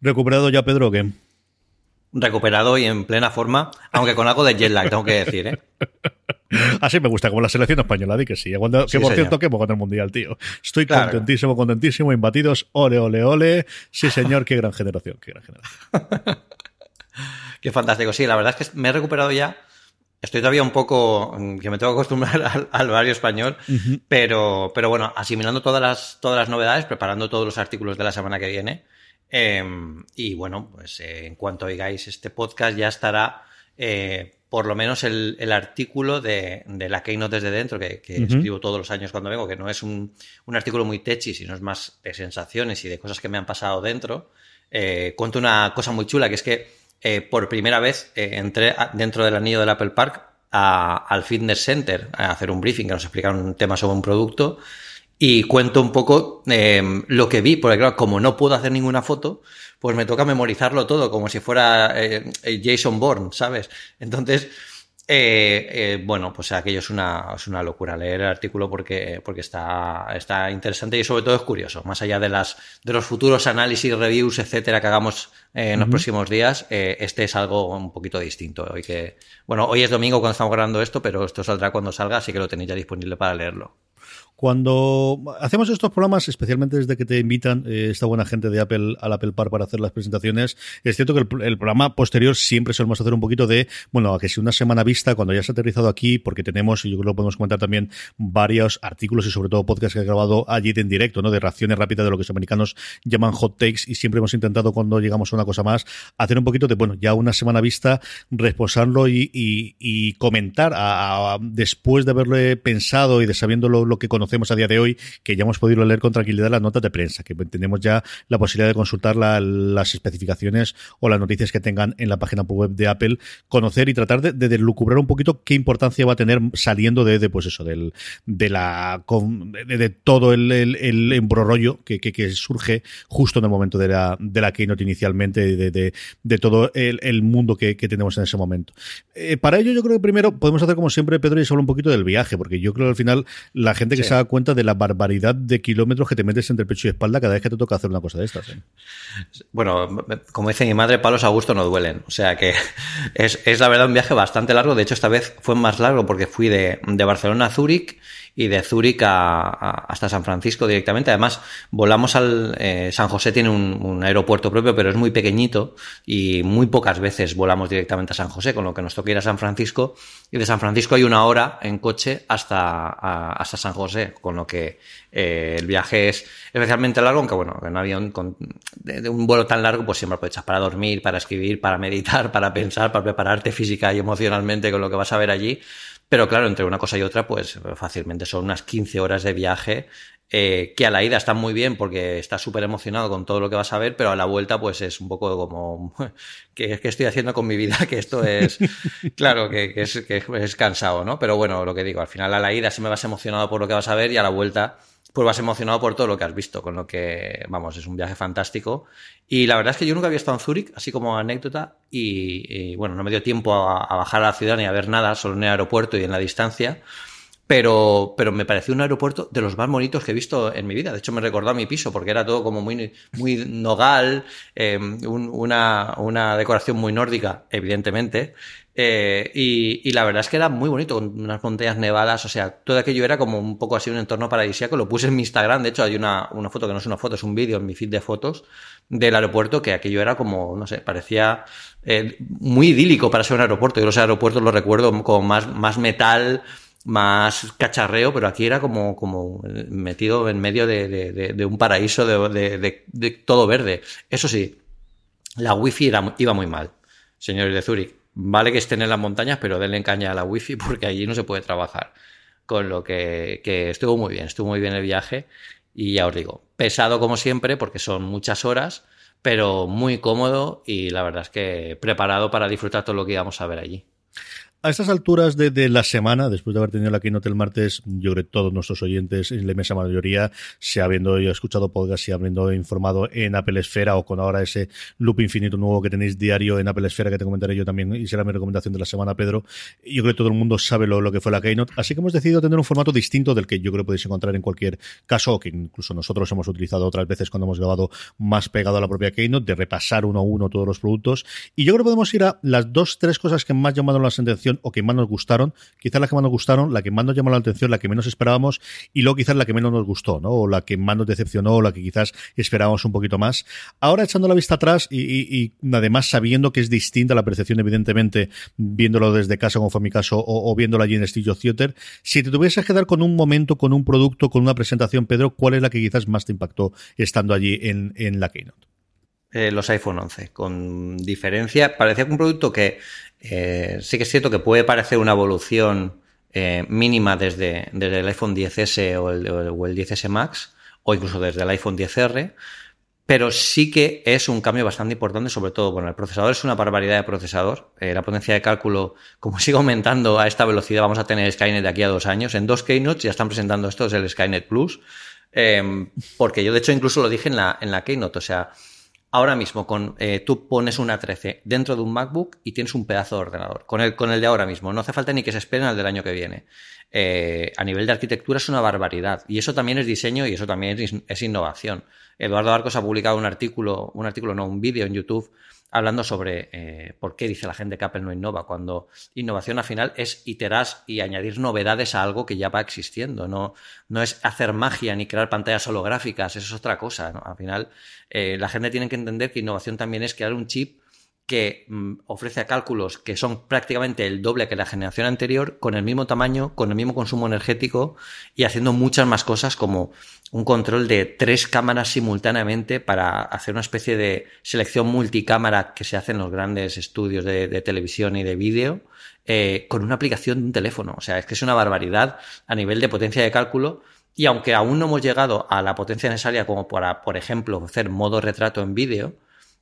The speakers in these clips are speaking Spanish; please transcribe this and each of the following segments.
¿Recuperado ya, Pedro, o qué? Recuperado y en plena forma, aunque con algo de jet lag, tengo que decir, ¿eh? Así me gusta, como la selección española, di que sí. que por cierto, que con el mundial, tío. Estoy contentísimo, contentísimo, imbatidos. Ole, ole, ole. Sí, señor, qué gran generación, qué gran generación. qué fantástico. Sí, la verdad es que me he recuperado ya. Estoy todavía un poco mm, que me tengo que acostumbrar al, al español, pero, pero bueno, asimilando todas las, todas las novedades, preparando todos los artículos de la semana que viene. Em, y bueno, pues eh, en cuanto oigáis este podcast ya estará eh, por lo menos el, artículo de, la Keynote desde dentro, que, escribo todos los años cuando vengo, que no es un, artículo muy techy, sino es más de sensaciones y de cosas que me han pasado dentro. Eh, cuento una cosa muy chula, que es que por primera vez entré dentro del anillo del Apple Park al Fitness Center a hacer un briefing, que nos explicaron un tema sobre un producto y cuento un poco eh, lo que vi, porque claro, como no puedo hacer ninguna foto, pues me toca memorizarlo todo, como si fuera eh, Jason Bourne, ¿sabes? Entonces, eh, bueno, pues aquello es una, es una locura leer el artículo porque, porque está, está interesante y sobre todo es curioso. Más allá de, las, de los futuros análisis, reviews, etcétera, que hagamos en los próximos días, este es algo un poquito distinto. Hoy que, bueno, hoy es domingo cuando estamos grabando esto, pero esto saldrá cuando salga, así que lo tenéis ya disponible para leerlo. Cuando hacemos estos programas, especialmente desde que te invitan eh, esta buena gente de Apple al Apple Park para hacer las presentaciones, es cierto que el, programa posterior siempre solemos hacer un poquito de, bueno, a que si una semana vista, cuando ya se ha aterrizado aquí, porque tenemos, y yo creo que lo podemos comentar también, varios artículos y sobre todo podcasts que he grabado allí en directo, ¿no? De reacciones rápidas de lo que los americanos llaman hot takes y siempre hemos intentado cuando llegamos a una cosa más, hacer un poquito de, bueno, ya una semana vista, reposarlo y, y, comentar a, después de haberle pensado y de sabiendo lo, lo que conocemos conocemos a día de hoy, que ya hemos podido leer con tranquilidad las notas de prensa, que tenemos ya la posibilidad de consultar las especificaciones o las noticias que tengan en la página web de Apple, conocer y tratar de, de, lucubrar un poquito qué importancia va a tener saliendo de, pues eso, del, de la, de, todo el, el, embrollo que, que, surge justo en el momento de la, de la keynote inicialmente, de, de, todo el, mundo que, tenemos en ese momento. Eh, para ello, yo creo que primero podemos hacer como siempre, Pedro, y solo un poquito del viaje, porque yo creo que al final la gente que se cuenta de la barbaridad de kilómetros que te metes entre pecho y espalda cada vez que te toca hacer una cosa de estas. ¿eh? Bueno, como dice mi madre, palos a gusto no duelen. O sea que es, es, la verdad un viaje bastante largo. De hecho, esta vez fue más largo porque fui de, de Barcelona a Zúrich y de Zúrich a, hasta San Francisco directamente. Además, volamos al eh, San José tiene un, aeropuerto propio, pero es muy pequeñito y muy pocas veces volamos directamente a San José, con lo que nos toca ir a San Francisco. Y de San Francisco hay una hora en coche hasta, hasta San José, con lo que eh, el viaje es especialmente largo, aunque bueno, en un avión con, de, un vuelo tan largo, pues siempre aprovechas para dormir, para escribir, para meditar, para pensar, para prepararte física y emocionalmente con lo que vas a ver allí. Pero claro, entre una cosa y otra, pues fácilmente son unas 15 horas de viaje eh, que a la ida están muy bien porque estás súper emocionado con todo lo que vas a ver, pero a la vuelta pues es un poco como, ¿qué, estoy haciendo con mi vida? Que esto es, claro, que, es, que es cansado, ¿no? Pero bueno, lo que digo, al final a la ida sí me vas emocionado por lo que vas a ver y a la vuelta pues vas emocionado por todo lo que has visto, con lo que, vamos, es un viaje fantástico. Y la verdad es que yo nunca había estado en Zúrich, así como anécdota, y, bueno, no me dio tiempo a, bajar a la ciudad ni a ver nada, solo en el aeropuerto y en la distancia. Pero, pero me pareció un aeropuerto de los más bonitos que he visto en mi vida. De hecho, me recordó a mi piso porque era todo como muy, muy nogal, eh, una, una decoración muy nórdica, evidentemente, eh, y, la verdad es que era muy bonito, con unas montañas nevadas, o sea, todo aquello era como un poco así un entorno paradisíaco. Lo puse en mi Instagram, de hecho hay una, una foto que no es una foto, es un vídeo en mi feed de fotos del aeropuerto, que aquello era como, no sé, parecía eh, muy idílico para ser un aeropuerto. Yo los aeropuertos los recuerdo como más, más metal, más cacharreo, pero aquí era como, como metido en medio de, de, un paraíso de, de, todo verde. Eso sí, la wifi era, iba muy mal, señores de Zurich Vale que estén en las montañas, pero denle caña a la wifi porque allí no se puede trabajar. Con lo que, que estuvo muy bien, estuvo muy bien el viaje. Y ya os digo, pesado como siempre porque son muchas horas, pero muy cómodo y la verdad es que preparado para disfrutar todo lo que íbamos a ver allí. A estas alturas de, la semana, después de haber tenido la keynote el martes, yo creo que todos nuestros oyentes, en la inmensa mayoría, se habiendo escuchado podcast y habiendo informado en Apple Esfera o con ahora ese loop infinito nuevo que tenéis diario en Apple Esfera, que te comentaré yo también y será mi recomendación de la semana, Pedro. Yo creo que todo el mundo sabe lo, lo que fue la keynote. Así que hemos decidido tener un formato distinto del que yo creo que podéis encontrar en cualquier caso, o que incluso nosotros hemos utilizado otras veces cuando hemos grabado más pegado a la propia keynote, de repasar uno a uno todos los productos. Y yo creo que podemos ir a las dos, tres cosas que más llamaron la atención o que más nos gustaron. Quizás la que más nos gustaron, la que más nos llamó la atención, la que menos esperábamos y luego quizás la que menos nos gustó, ¿no? O la que más nos decepcionó, o la que quizás esperábamos un poquito más. Ahora echando la vista atrás y, además sabiendo que es distinta la percepción, evidentemente, viéndolo desde casa, como fue mi caso, o, viéndolo allí en Studio Theater, si te tuvieses que dar con un momento, con un producto, con una presentación, Pedro, ¿cuál es la que quizás más te impactó estando allí en, en la Keynote? Eh, los iPhone 11. Con diferencia, parecía un producto que eh, sí que es cierto que puede parecer una evolución eh, mínima desde, desde, el iPhone 10S o el, o el 10S Max, o incluso desde el iPhone 10R, pero sí que es un cambio bastante importante, sobre todo, bueno, el procesador es una barbaridad de procesador. la potencia de cálculo, como sigue aumentando a esta velocidad, vamos a tener Skynet de aquí a dos años. En dos keynotes ya están presentando esto, es el Skynet Plus. porque yo, de hecho, incluso lo dije en la, en la keynote. O sea, Ahora mismo, con, eh, tú pones una 13 dentro de un MacBook y tienes un pedazo de ordenador. Con el, de ahora mismo. No hace falta ni que se esperen al del año que viene. Eh, a nivel de arquitectura es una barbaridad. Y eso también es diseño y eso también es, es innovación. Eduardo Arcos ha publicado un artículo, un artículo, no, un vídeo en YouTube hablando sobre eh, por qué dice la gente que Apple no innova, cuando innovación al final es iterar y añadir novedades a algo que ya va existiendo, no, no es hacer magia ni crear pantallas holográficas, eso es otra cosa. Al final, eh, la gente tiene que entender que innovación también es crear un chip que mm, ofrece cálculos que son prácticamente el doble que la generación anterior, con el mismo tamaño, con el mismo consumo energético y haciendo muchas más cosas como un control de tres cámaras simultáneamente para hacer una especie de selección multicámara que se hace en los grandes estudios de, televisión y de vídeo, eh, con una aplicación de un teléfono. O sea, es que es una barbaridad a nivel de potencia de cálculo. Y aunque aún no hemos llegado a la potencia necesaria como para, por ejemplo, hacer modo retrato en vídeo,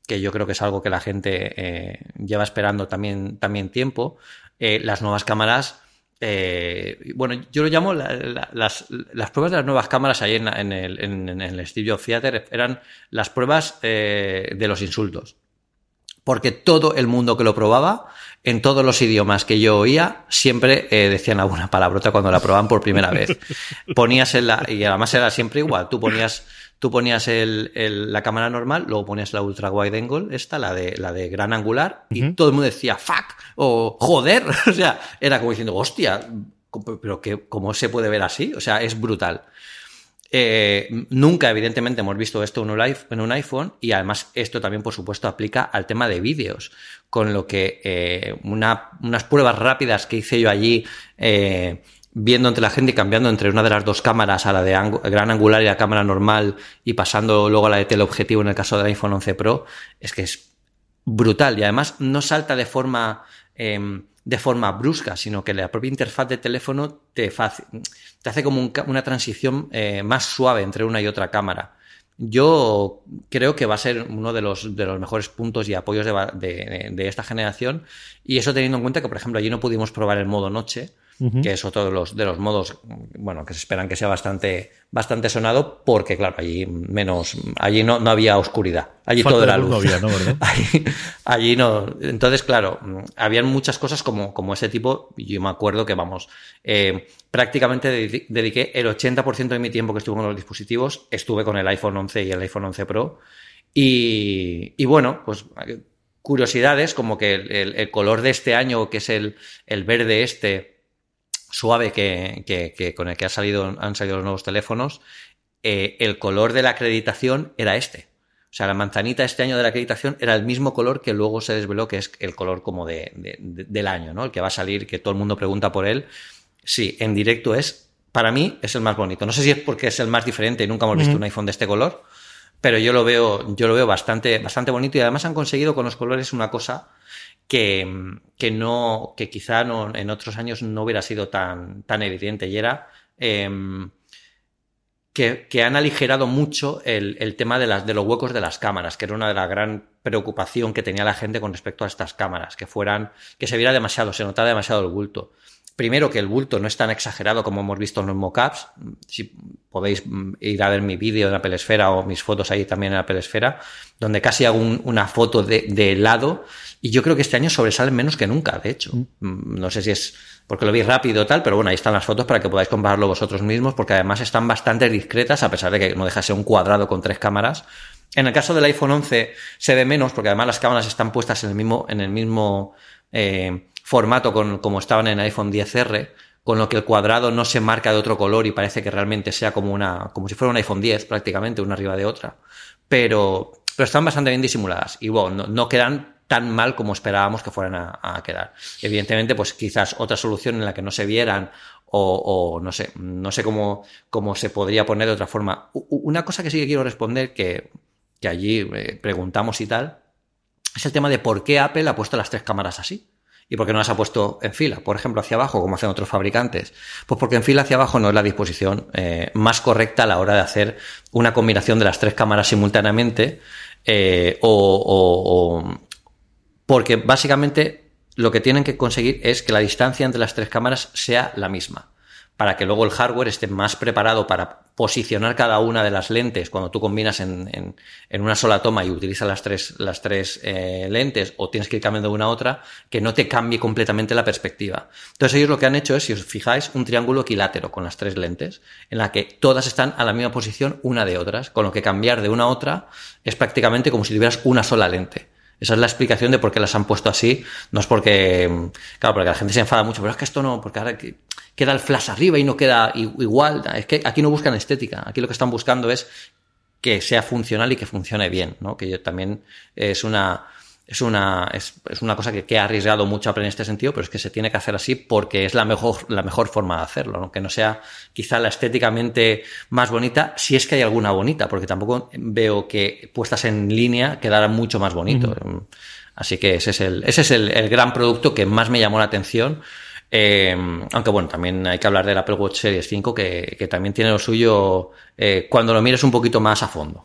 que yo creo que es algo que la gente eh, lleva esperando también, también tiempo. Eh, las nuevas cámaras, eh, bueno, yo lo llamo las, las, pruebas de las nuevas cámaras ahí en, en, el, en, el Theater eran las pruebas de los insultos. Porque todo el mundo que lo probaba, en todos los idiomas que yo oía, siempre decían alguna palabrota cuando la probaban por primera vez. Ponías en la, y además era siempre igual, tú ponías Tú ponías el, la cámara normal, luego ponías la ultra wide angle, esta, la de, la de gran angular, y todo el mundo decía fuck o joder. O sea, era como diciendo, hostia, pero que, ¿cómo se puede ver así? O sea, es brutal. Eh, nunca, evidentemente, hemos visto esto en un, en un, iPhone y además esto también, por supuesto, aplica al tema de vídeos, con lo que eh, una, unas pruebas rápidas que hice yo allí eh, viendo entre la gente y cambiando entre una de las dos cámaras a la de gran angular y la cámara normal y pasando luego a la de teleobjetivo en el caso del iPhone 11 Pro, es que es brutal y además no salta de forma, em, de forma brusca, sino que la propia interfaz de teléfono te, hace como una transición eh, más suave entre una y otra cámara. Yo creo que va a ser uno de los, de los mejores puntos y apoyos de esta generación y eso teniendo en cuenta que, por ejemplo, allí no pudimos probar el modo noche, que es otro de los, de los modos, bueno, que se esperan que sea bastante, bastante sonado, porque claro, allí menos, allí no, no había oscuridad, allí todo era luz. No había, ¿no? allí, no. Entonces, claro, habían muchas cosas como, como ese tipo, yo me acuerdo que, vamos, eh, prácticamente dediqué el 80% de mi tiempo que estuve con los dispositivos, estuve con el iPhone 11 y el iPhone 11 Pro, y, y bueno, pues curiosidades como que el, el, color de este año, que es el, el verde este, suave que, con el que ha salido, han salido los nuevos teléfonos, eh, el color de la acreditación era este. O sea, la manzanita este año de la acreditación era el mismo color que luego se desveló que es el color como de, del año, ¿no? El que va a salir, que todo el mundo pregunta por él. Sí, en directo es, para mí, es el más bonito. No sé si es porque es el más diferente y nunca hemos visto un iPhone de este color, pero yo lo veo, yo lo veo bastante, bastante bonito y además han conseguido con los colores una cosa que, que no, que quizá no, en otros años no hubiera sido tan, tan evidente y era em, que, que, han aligerado mucho el, el tema de, las, de los huecos de las cámaras, que era una de las gran preocupación que tenía la gente con respecto a estas cámaras, que fueran, que se viera demasiado, se notaba demasiado el bulto. Primero que el bulto no es tan exagerado como hemos visto en los mockups. Si podéis mm, ir a ver mi vídeo en Apple Esfera o mis fotos ahí también en Apple Esfera, donde casi hago una foto de, de, lado y yo creo que este año sobresale menos que nunca, de hecho. Mm. Mm, no sé si es porque lo vi rápido o tal, pero bueno, ahí están las fotos para que podáis compararlo vosotros mismos, porque además están bastante discretas, a pesar de que no deja ser un cuadrado con tres cámaras. En el caso del iPhone 11 se ve menos, porque además las cámaras están puestas en el mismo, en el mismo eh, formato con, como estaban en iPhone 10R, con lo que el cuadrado no se marca de otro color y parece que realmente sea como una, como si fuera un iPhone 10 prácticamente, una arriba de otra. Pero, pero están bastante bien disimuladas y bueno, no, quedan tan mal como esperábamos que fueran a, quedar. Evidentemente, pues quizás otra solución en la que no se vieran o, no sé, no sé cómo, cómo se podría poner de otra forma. Una cosa que sí que quiero responder, que, que allí eh, preguntamos y tal, es el tema de por qué Apple ha puesto las tres cámaras así. ¿Y por qué no las ha puesto en fila? Por ejemplo, hacia abajo, como hacen otros fabricantes. Pues porque en fila hacia abajo no es la disposición eh, más correcta a la hora de hacer una combinación de las tres cámaras simultáneamente. Eh, o, o, porque básicamente lo que tienen que conseguir es que la distancia entre las tres cámaras sea la misma para que luego el hardware esté más preparado para posicionar cada una de las lentes cuando tú combinas en, en, una sola toma y utilizas las tres, las tres eh, lentes o tienes que ir cambiando de una a otra, que no te cambie completamente la perspectiva. Entonces ellos lo que han hecho es, si os fijáis, un triángulo equilátero con las tres lentes, en la que todas están a la misma posición una de otras, con lo que cambiar de una a otra es prácticamente como si tuvieras una sola lente. Esa es la explicación de por qué las han puesto así. No es porque, claro, porque la gente se enfada mucho, pero es que esto no, porque ahora queda el flash arriba y no queda igual. Es que aquí no buscan estética, aquí lo que están buscando es que sea funcional y que funcione bien, ¿no? Que también es una, es una, es, una cosa que, ha arriesgado mucho Apple en este sentido, pero es que se tiene que hacer así porque es la mejor, la mejor forma de hacerlo, ¿no? que no sea quizá la estéticamente más bonita, si es que hay alguna bonita, porque tampoco veo que puestas en línea quedara mucho más bonito. Así que ese es el, ese es el, el gran producto que más me llamó la atención eh, aunque bueno, también hay que hablar del Apple Watch Series 5, que, también tiene lo suyo eh, cuando lo mires un poquito más a fondo.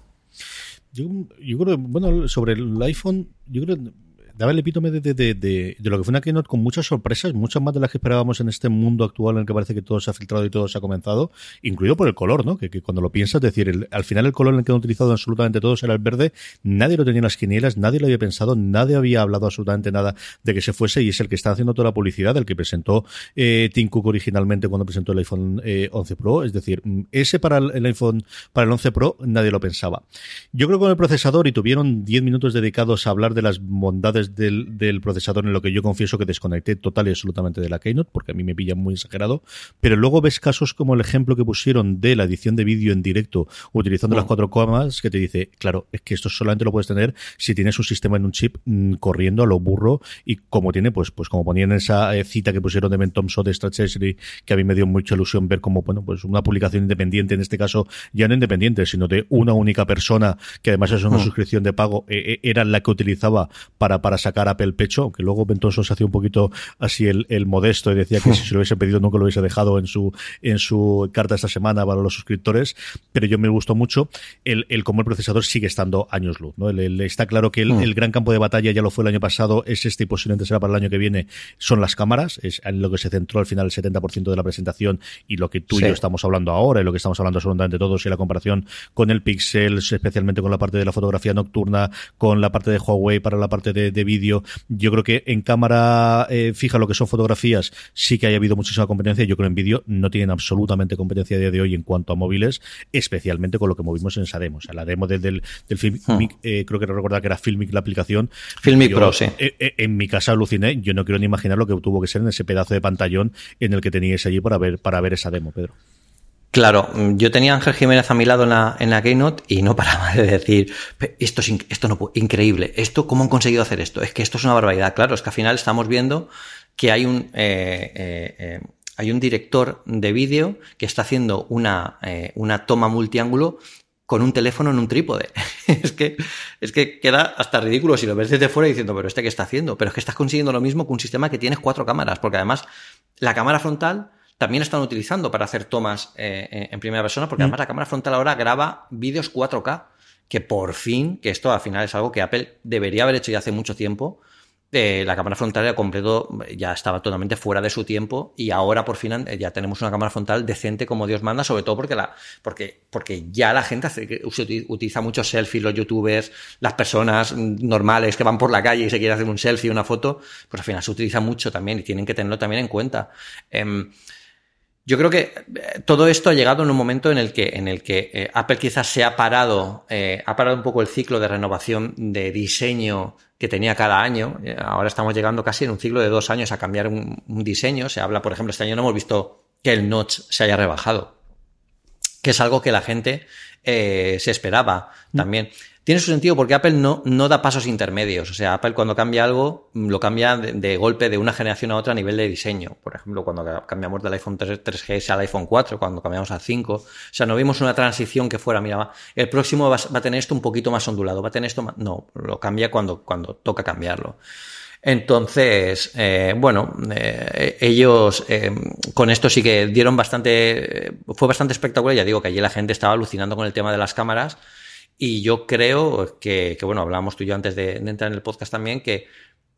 Yo, yo creo, bueno, sobre el iPhone, yo creo daba el epítome de, de, de, lo que fue una keynote con muchas sorpresas, muchas más de las que esperábamos en este mundo actual en el que parece que todo se ha filtrado y todo se ha comenzado, incluido por el color, ¿no? Que, cuando lo piensas, es decir, al final el color en el que han utilizado absolutamente todos era el verde, nadie lo tenía en las quinielas, nadie lo había pensado, nadie había hablado absolutamente nada de que se fuese y es el que está haciendo toda la publicidad, el que presentó eh, Tim Cook originalmente cuando presentó el iPhone eh, 11 Pro, es decir, mm, ese para el, iPhone, para el 11 Pro, nadie lo pensaba. Yo creo que con el procesador y tuvieron 10 minutos dedicados a hablar de las bondades del, procesador en lo que yo confieso que desconecté total y absolutamente de la Keynote, porque a mí me pilla muy exagerado, pero luego ves casos como el ejemplo que pusieron de la edición de vídeo en directo utilizando las cuatro comas, que te dice, claro, es que esto solamente lo puedes tener si tienes un sistema en un chip mm, corriendo a lo burro y como tiene, pues, pues como ponían esa eh, cita que pusieron de Ben Thompson de Strategy, que a mí me dio mucha ilusión ver como, bueno, pues una publicación independiente, en este caso ya no independiente, sino de una única persona, que además es una mm. suscripción de pago, eh, eh, era la que utilizaba para, para sacar a el pecho, aunque luego Ventoso se hacía un poquito así el, el modesto y decía que si se lo hubiese pedido nunca lo hubiese dejado en su, en su carta esta semana para los suscriptores, pero yo me gustó mucho el, el cómo el procesador sigue estando años luz, ¿no? El, está claro que mm. el, gran campo de batalla ya lo fue el año pasado, es este y posiblemente será para el año que viene, son las cámaras, es en lo que se centró al final el 70% de la presentación y lo que tú y yo estamos hablando ahora y lo que estamos hablando absolutamente todos y la comparación con el Pixel, especialmente con la parte de la fotografía nocturna, con la parte de Huawei para la parte de, de vídeo, yo creo que en cámara eh, fija lo que son fotografías sí que haya habido muchísima competencia. Yo creo que en vídeo no tienen absolutamente competencia a día de hoy en cuanto a móviles, especialmente con lo que movimos en esa demo. O sea, la demo del, del, Filmic, hmm. eh, creo que recordar que era Filmic la aplicación. Filmic Pro, sí. Eh, en mi casa aluciné. Yo no quiero ni imaginar lo que tuvo que ser en ese pedazo de pantallón en el que teníais allí para ver, para ver esa demo, Pedro. Claro, yo tenía a Ángel Jiménez a mi lado en la, en la Keynote y no paraba de decir, esto es esto no increíble, esto, ¿cómo han conseguido hacer esto? Es que esto es una barbaridad. Claro, es que al final estamos viendo que hay un, eh, eh, eh, hay un director de vídeo que está haciendo una, una toma multiángulo con un teléfono en un trípode. es que, es que queda hasta ridículo si lo ves desde fuera diciendo, pero este qué está haciendo. Pero es que estás consiguiendo lo mismo con un sistema que tienes cuatro cámaras, porque además la cámara frontal también están utilizando para hacer tomas eh, en primera persona, porque mm. además la cámara frontal ahora graba vídeos 4K que por fin, que esto al final es algo que Apple debería haber hecho ya hace mucho tiempo, eh, la cámara frontal ya completo ya estaba totalmente fuera de su tiempo y ahora por fin eh, ya tenemos una cámara frontal decente como Dios manda, sobre todo porque la porque porque ya la gente hace, utiliza muchos selfies, los youtubers, las personas normales que van por la calle y se quieren hacer un selfie, una foto, pues al final se utiliza mucho también y tienen que tenerlo también en cuenta. Em, yo creo que eh, todo esto ha llegado en un momento en el que, en el que eh, Apple quizás se ha parado, eh, ha parado un poco el ciclo de renovación de diseño que tenía cada año. Ahora estamos llegando casi en un ciclo de dos años a cambiar un, diseño. Se habla, por ejemplo, este año no hemos visto que el notch se haya rebajado, que es algo que la gente se esperaba mm. Tiene su sentido porque Apple no, no da pasos intermedios. O sea, Apple cuando cambia algo, lo cambia de, golpe de una generación a otra a nivel de diseño. Por ejemplo, cuando cambiamos del iPhone 3, g al iPhone 4, cuando cambiamos al 5. O sea, no vimos una transición que fuera, mira, el próximo va, a tener esto un poquito más ondulado, va a tener esto más... No, lo cambia cuando, cuando toca cambiarlo. Entonces, eh, bueno, eh, ellos eh, con esto sí que dieron bastante, fue bastante espectacular. Ya digo que allí la gente estaba alucinando con el tema de las cámaras y yo creo que, bueno, hablábamos tú y yo antes de, entrar en el podcast también, que,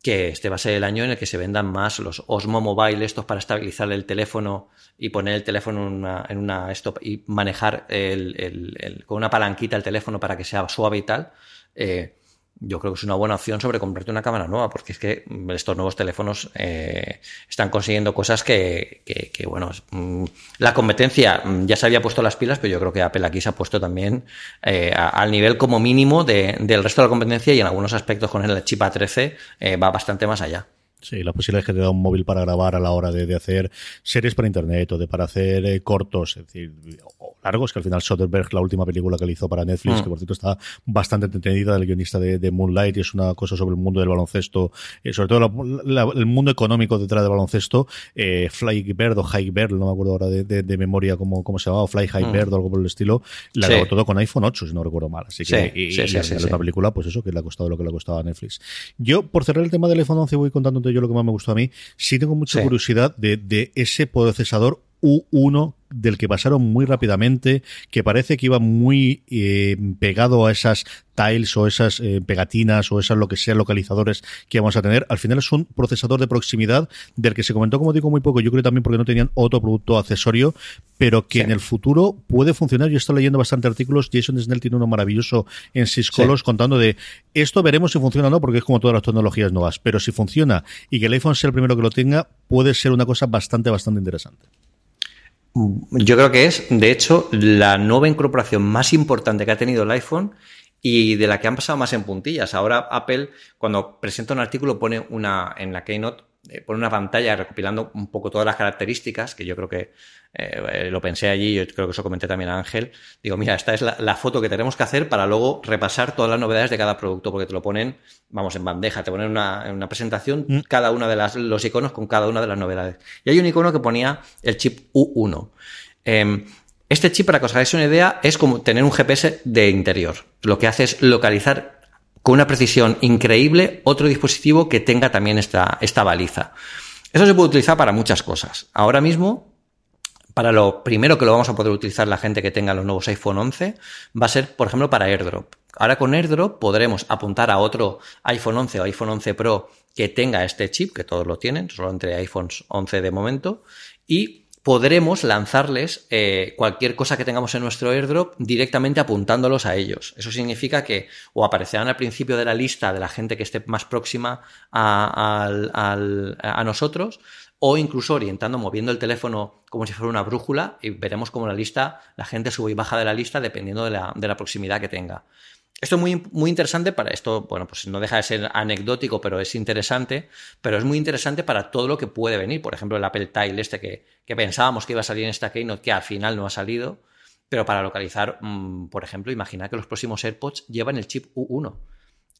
que este va a ser el año en el que se vendan más los Osmo Mobile, estos para estabilizar el teléfono y poner el teléfono en una, en una stop y manejar el, el, con una palanquita el teléfono para que sea suave y tal. Eh, yo creo que es una buena opción sobre comprarte una cámara nueva, porque es que estos nuevos teléfonos eh, están consiguiendo cosas que, que, bueno, mm, la competencia mm, ya se había puesto las pilas, pero yo creo que Apple aquí se ha puesto también eh, al nivel como mínimo de, del resto de la competencia y en algunos aspectos con el chip A13 eh, va bastante más allá. Sí, la posibilidad es que te da un móvil para grabar a la hora de, de hacer series para internet o de para hacer eh, cortos, es decir, o largos, que al final Soderbergh, la última película que le hizo para Netflix, mm. que por cierto está bastante entretenida, del guionista de, de, Moonlight, y es una cosa sobre el mundo del baloncesto, eh, sobre todo la, el mundo económico detrás del baloncesto, eh, Fly Bird o High Bird, no me acuerdo ahora de, de, memoria cómo, cómo se llamaba, Fly High mm. Bird o algo por el estilo, la grabó todo con iPhone 8, si no recuerdo mal. Así que, y, sí, y, una película, pues eso, que le ha costado lo que le ha costado a Netflix. Yo, por cerrar el tema del iPhone 11, voy contándote yo lo que más me gustó a mí, sí tengo mucha curiosidad de, de ese procesador U1 del que pasaron muy rápidamente, que parece que iba muy eh, pegado a esas tiles o esas eh, pegatinas o esas lo que sean localizadores que vamos a tener. Al final es un procesador de proximidad del que se comentó, como digo, muy poco. Yo creo también porque no tenían otro producto accesorio, pero que en el futuro puede funcionar. Yo estoy leyendo bastante artículos. Jason Snell tiene uno maravilloso en Syscolos contando de esto veremos si funciona o no, porque es como todas las tecnologías nuevas. Pero si funciona y que el iPhone sea el primero que lo tenga, puede ser una cosa bastante, bastante interesante. Yo creo que es, de hecho, la nueva incorporación más importante que ha tenido el iPhone y de la que han pasado más en puntillas. Ahora Apple, cuando presenta un artículo, pone una en la Keynote eh, pone una pantalla recopilando un poco todas las características, que yo creo que eh, lo pensé allí, yo creo que eso comenté también a Ángel. Digo, mira, esta es la, foto que tenemos que hacer para luego repasar todas las novedades de cada producto, porque te lo ponen, vamos, en bandeja, te ponen una, en una presentación mm. cada una de las, los iconos con cada una de las novedades. Y hay un icono que ponía el chip U1. Em, este chip, para que os hagáis una idea, es como tener un GPS de interior. Lo que hace es localizar con una precisión increíble otro dispositivo que tenga también esta, esta baliza. Eso se puede utilizar para muchas cosas. Ahora mismo, para lo primero que lo vamos a poder utilizar la gente que tenga los nuevos iPhone 11, va a ser, por ejemplo, para AirDrop. Ahora con AirDrop podremos apuntar a otro iPhone 11 o iPhone 11 Pro que tenga este chip, que todos lo tienen, solo entre iPhones 11 de momento, y podremos lanzarles eh, cualquier cosa que tengamos en nuestro airdrop directamente apuntándolos a ellos. Eso significa que o aparecerán al principio de la lista de la gente que esté más próxima a, a nosotros o incluso orientando, moviendo el teléfono como si fuera una brújula y veremos cómo la lista, la gente sube y baja de la lista dependiendo de la, de la proximidad que tenga. Esto es muy, muy interesante para esto, bueno, pues no deja de ser anecdótico, pero es interesante, pero es muy interesante para todo lo que puede venir. Por ejemplo, el Apple Tile este que, que pensábamos que iba a salir en esta Keynote, que al final no ha salido, pero para localizar, mm, por ejemplo, imagina que los próximos AirPods llevan el chip U1.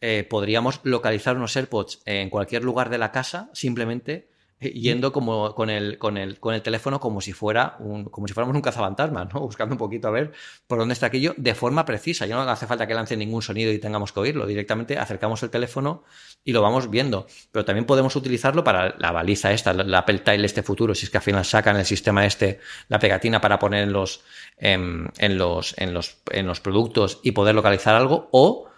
Eh, podríamos localizar unos AirPods en cualquier lugar de la casa simplemente yendo como con el, con el, con el teléfono como si fuera un, como si fuéramos un cazafantasmas, ¿no? Buscando un poquito a ver por dónde está aquello de forma precisa. Ya no hace falta que lance ningún sonido y tengamos que oírlo. Directamente acercamos el teléfono y lo vamos viendo. Pero también podemos utilizarlo para la baliza esta, la Apple Tile este futuro, si es que al final sacan el sistema este, la pegatina para poner en los, en, los, en los, en los productos y poder localizar algo, o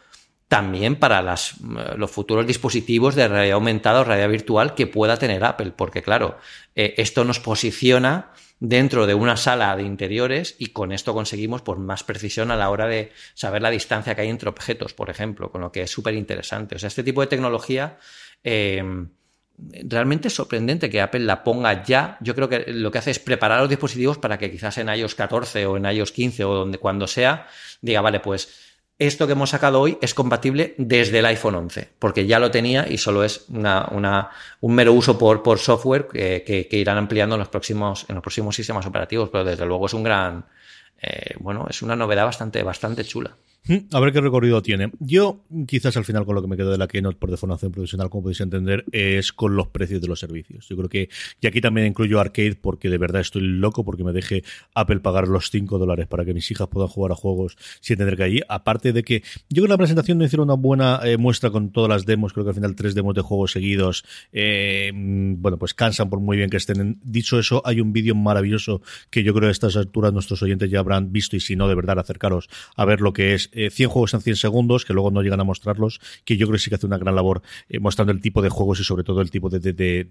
también para las, los futuros dispositivos de realidad aumentada o realidad virtual que pueda tener Apple, porque claro, eh, esto nos posiciona dentro de una sala de interiores y con esto conseguimos pues, más precisión a la hora de saber la distancia que hay entre objetos, por ejemplo, con lo que es súper interesante. O sea, este tipo de tecnología em, realmente es sorprendente que Apple la ponga ya. Yo creo que lo que hace es preparar los dispositivos para que quizás en iOS 14 o en iOS 15 o donde cuando sea, diga, vale, pues esto que hemos sacado hoy es compatible desde el iPhone 11, porque ya lo tenía y solo es una, una, un mero uso por, por software que, que, irán ampliando en los, próximos, en los próximos sistemas operativos, pero desde luego es un gran, eh, bueno, es una novedad bastante, bastante chula. A ver qué recorrido tiene. Yo, quizás al final, con lo que me quedo de la Keynote por deformación profesional, como podéis entender, es con los precios de los servicios. Yo creo que, y aquí también incluyo Arcade, porque de verdad estoy loco porque me deje Apple pagar los 5 dólares para que mis hijas puedan jugar a juegos sin tener que allí. Aparte de que yo creo que la presentación no hicieron una buena eh, muestra con todas las demos. Creo que al final tres demos de juegos seguidos, eh, bueno, pues cansan por muy bien que estén. Dicho eso, hay un vídeo maravilloso que yo creo que a estas alturas nuestros oyentes ya habrán visto y si no, de verdad, acercaros a ver lo que es 100 eh, juegos en 100 segundos, que luego no llegan a mostrarlos, que yo creo que sí que hace una gran labor eh, mostrando el tipo de juegos y sobre todo el tipo de, de,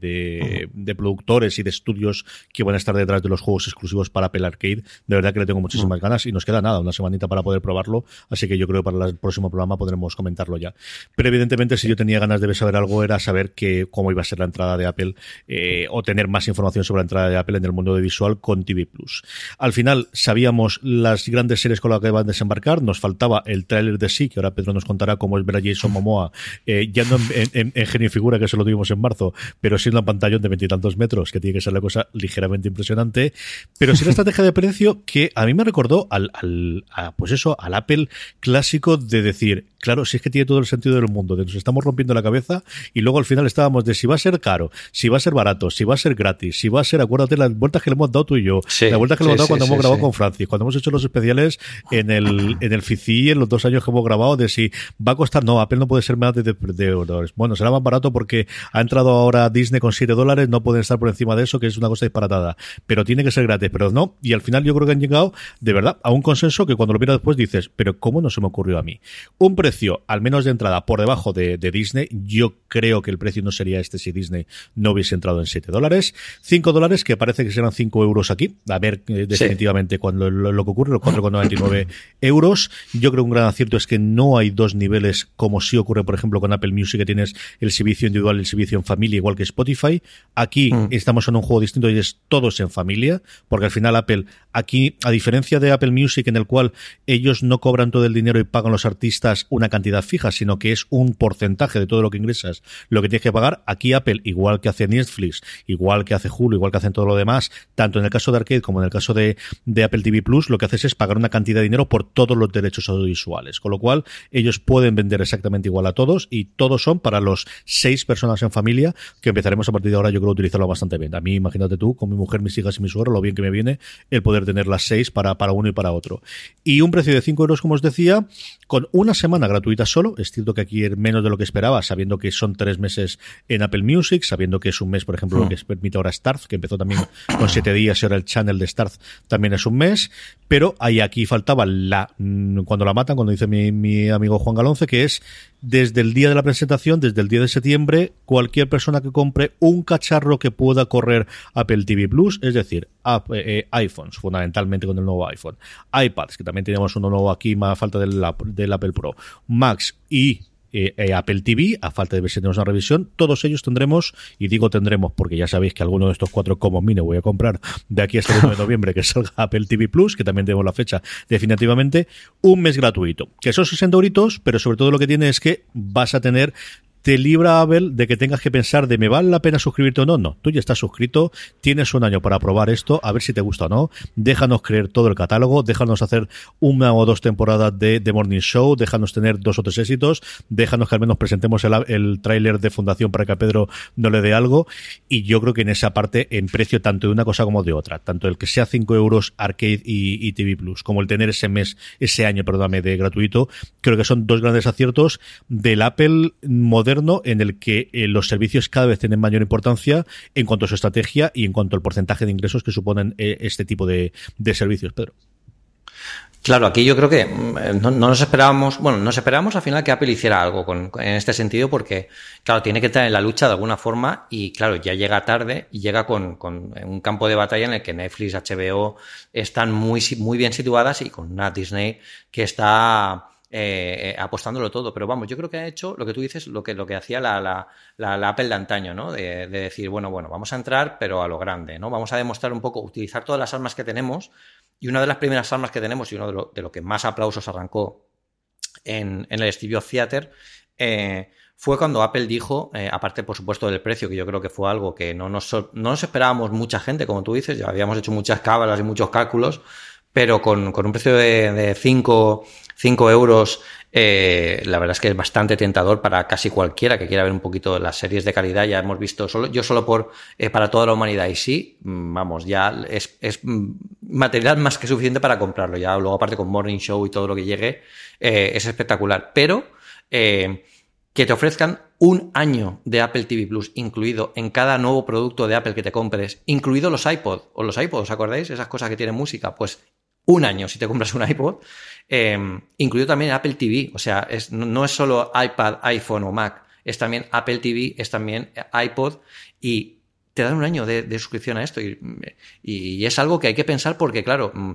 de, productores y de estudios que van a estar detrás de los juegos exclusivos para Apple Arcade. De verdad que le tengo muchísimas ganas y nos queda nada, una semanita para poder probarlo, así que yo creo que para el próximo programa podremos comentarlo ya. Pero evidentemente si yo tenía ganas de saber algo era saber que cómo iba a ser la entrada de Apple eh, o tener más información sobre la entrada de Apple en el mundo de visual con TV Plus. Al final sabíamos las grandes series con las que van a desembarcar, nos faltaba el trailer de sí, que ahora Pedro nos contará cómo es ver a Jason Momoa, eh, ya no en, genio y figura, que eso lo tuvimos en marzo, pero sí en la pantalla de veintitantos metros, que tiene que ser la cosa ligeramente impresionante, pero sí la estrategia de precio que a mí me recordó al, al pues eso, al Apple clásico de decir, claro, si es que tiene todo el sentido del mundo, de nos estamos rompiendo la cabeza y luego al final estábamos de si va a ser caro, si va a ser barato, si va a ser gratis, si va a ser, acuérdate las vueltas que le hemos dado tú y yo, la vuelta que le hemos dado cuando hemos grabado con Francis, cuando hemos hecho los especiales en el, en el FICI, en los dos años que hemos grabado, de si va a costar, no, Apple no puede ser más de, de, dólares. Bueno, será más barato porque ha entrado ahora Disney con 7 dólares, no pueden estar por encima de eso, que es una cosa disparatada, pero tiene que ser gratis, pero no, y al final yo creo que han llegado, de verdad, a un consenso que cuando lo miras después dices, pero ¿cómo no se me ocurrió a mí? Un precio, al menos de entrada, por debajo de, Disney, yo creo que el precio no sería este si Disney no hubiese entrado en 7 dólares. 5 dólares, que parece que serán 5 euros aquí, a ver eh, definitivamente cuando lo, que ocurre, los 4,99 euros. Yo creo que un gran acierto es que no hay dos niveles como si ocurre, por ejemplo, con Apple Music, que tienes el servicio individual y el servicio en familia, igual que Spotify. Aquí mm. estamos en un juego distinto y es todos en familia, porque al final Apple, aquí, a diferencia de Apple Music, en el cual ellos no cobran todo el dinero y pagan los artistas una cantidad fija, sino que es un porcentaje de todo lo que ingresas lo que tienes que pagar, aquí Apple, igual que hace Netflix, igual que hace Hulu, igual que hacen todo lo demás, tanto en el caso de Arcade como en el caso de, de Apple TV Plus, lo que haces es pagar una cantidad de dinero por todos los derechos audiovisuales. Con lo cual, ellos pueden vender exactamente igual a todos y todos son para los seis personas en familia, que empezaremos a partir de ahora, yo creo, utilizarlo bastante bien. A mí, imagínate tú, con mi mujer, mis hijas y mi suegro, lo bien que me viene el poder tener las seis para, para uno y para otro. Y un precio de 5 euros, como os decía, con una semana gratuita solo. Es cierto que aquí es menos de lo que esperaba, sabiendo que son tres meses en Apple Music, sabiendo que es un mes, por ejemplo, lo que hmm. permite ahora Starz, que empezó también con siete días y ahora el channel de Starz también es un mes. Pero ahí aquí faltaba la, mm, la matan, cuando dice mi, mi amigo Juan Galonce, que es desde el día de la presentación, desde el día de septiembre, cualquier persona que compre un cacharro que pueda correr Apple TV Plus, es decir, eh, eh, iPhones, fundamentalmente con el nuevo iPhone, iPads, que también tenemos uno nuevo aquí, más falta del Apple Pro, Max y eh, eh, Apple TV, a falta de ver si tenemos una revisión, todos ellos tendremos, y digo tendremos porque ya sabéis que alguno de estos cuatro como mí voy a comprar de aquí hasta el 1 de noviembre que salga Apple TV Plus, que también tenemos la fecha definitivamente, un mes gratuito, que son 60 euritos, pero sobre todo lo que tiene es que vas a tener te libra Abel de que tengas que pensar de me vale la pena suscribirte o no. No, tú ya estás suscrito, tienes un año para probar esto, a ver si te gusta o no. Déjanos creer todo el catálogo, déjanos hacer una o dos temporadas de The Morning Show, déjanos tener dos o tres éxitos, déjanos que al menos presentemos el, el tráiler de Fundación para que a Pedro no le dé algo. Y yo creo que en esa parte, en precio tanto de una cosa como de otra, tanto el que sea 5 euros Arcade y, y TV Plus, como el tener ese mes, ese año, perdóname, de gratuito, creo que son dos grandes aciertos del Apple en el que eh, los servicios cada vez tienen mayor importancia en cuanto a su estrategia y en cuanto al porcentaje de ingresos que suponen eh, este tipo de, servicios, Pedro. Claro, aquí yo creo que mm, no, nos esperábamos, bueno, nos esperábamos al final que Apple hiciera algo con, en este sentido porque, claro, tiene que estar en la lucha de alguna forma y, claro, ya llega tarde y llega con, con un campo de batalla en el que Netflix, HBO están muy, muy bien situadas y con una Disney que está eh, eh, apostándolo todo. Pero vamos, yo creo que ha hecho lo que tú dices, lo que, lo que hacía la, Apple de antaño, ¿no? De, de, decir, bueno, bueno, vamos a entrar, pero a lo grande, ¿no? Vamos a demostrar un poco, utilizar todas las armas que tenemos y una de las primeras armas que tenemos y uno de lo, que más aplausos arrancó en, en el Steve Theater eh, fue cuando Apple dijo, eh, aparte por supuesto del precio, que yo creo que fue algo que no nos, no nos esperábamos mucha gente, como tú dices, ya habíamos hecho muchas cábalas y muchos cálculos, pero con, con un precio de 5 euros eh, la verdad es que es bastante tentador para casi cualquiera que quiera ver un poquito las series de calidad. Ya hemos visto, solo, yo solo por eh, para toda la humanidad y sí, mm, vamos, ya es, es, material más que suficiente para comprarlo. Ya luego aparte con Morning Show y todo lo que llegue, eh, es espectacular. Pero que te ofrezcan un año de Apple TV Plus incluido en cada nuevo producto de Apple que te compres, incluido los iPod o los iPods, ¿os acordáis? Esas cosas que tienen música, pues un año si te compras un iPod, eh, incluido también Apple TV, o sea, es, no, es solo iPad, iPhone o Mac, es también Apple TV, es también iPod y te dan un año de, suscripción a esto y, y, es algo que hay que pensar porque, claro, mm,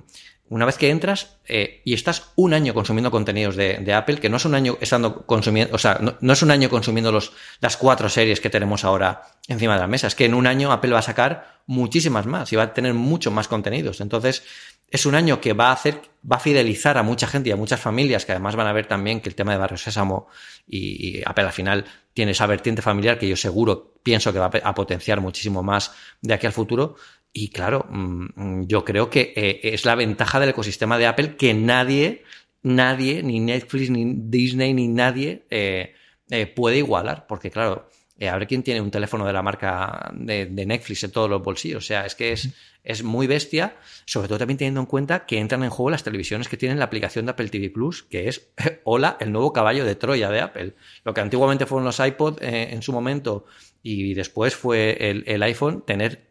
una vez que entras eh, y estás un año consumiendo contenidos de, de, Apple, que no es un año estando consumiendo, o sea, no, no, es un año consumiendo los, las cuatro series que tenemos ahora encima de la mesa, es que en un año Apple va a sacar muchísimas más y va a tener mucho más contenidos. Entonces, es un año que va a hacer, va a fidelizar a mucha gente y a muchas familias que además van a ver también que el tema de Barrio Sésamo y, Apple al final tiene esa vertiente familiar que yo seguro pienso que va a, potenciar muchísimo más de aquí al futuro. Y claro, mm, yo creo que eh, es la ventaja del ecosistema de Apple que nadie, nadie, ni Netflix, ni Disney, ni nadie eh, eh, puede igualar. Porque claro, eh, a ver quién tiene un teléfono de la marca de, de, Netflix en todos los bolsillos. O sea, es que es, es muy bestia, sobre todo también teniendo en cuenta que entran en juego las televisiones que tienen la aplicación de Apple TV Plus, que es, hola, el nuevo caballo de Troya de Apple. Lo que antiguamente fueron los iPod eh, en su momento y después fue el, el iPhone, tener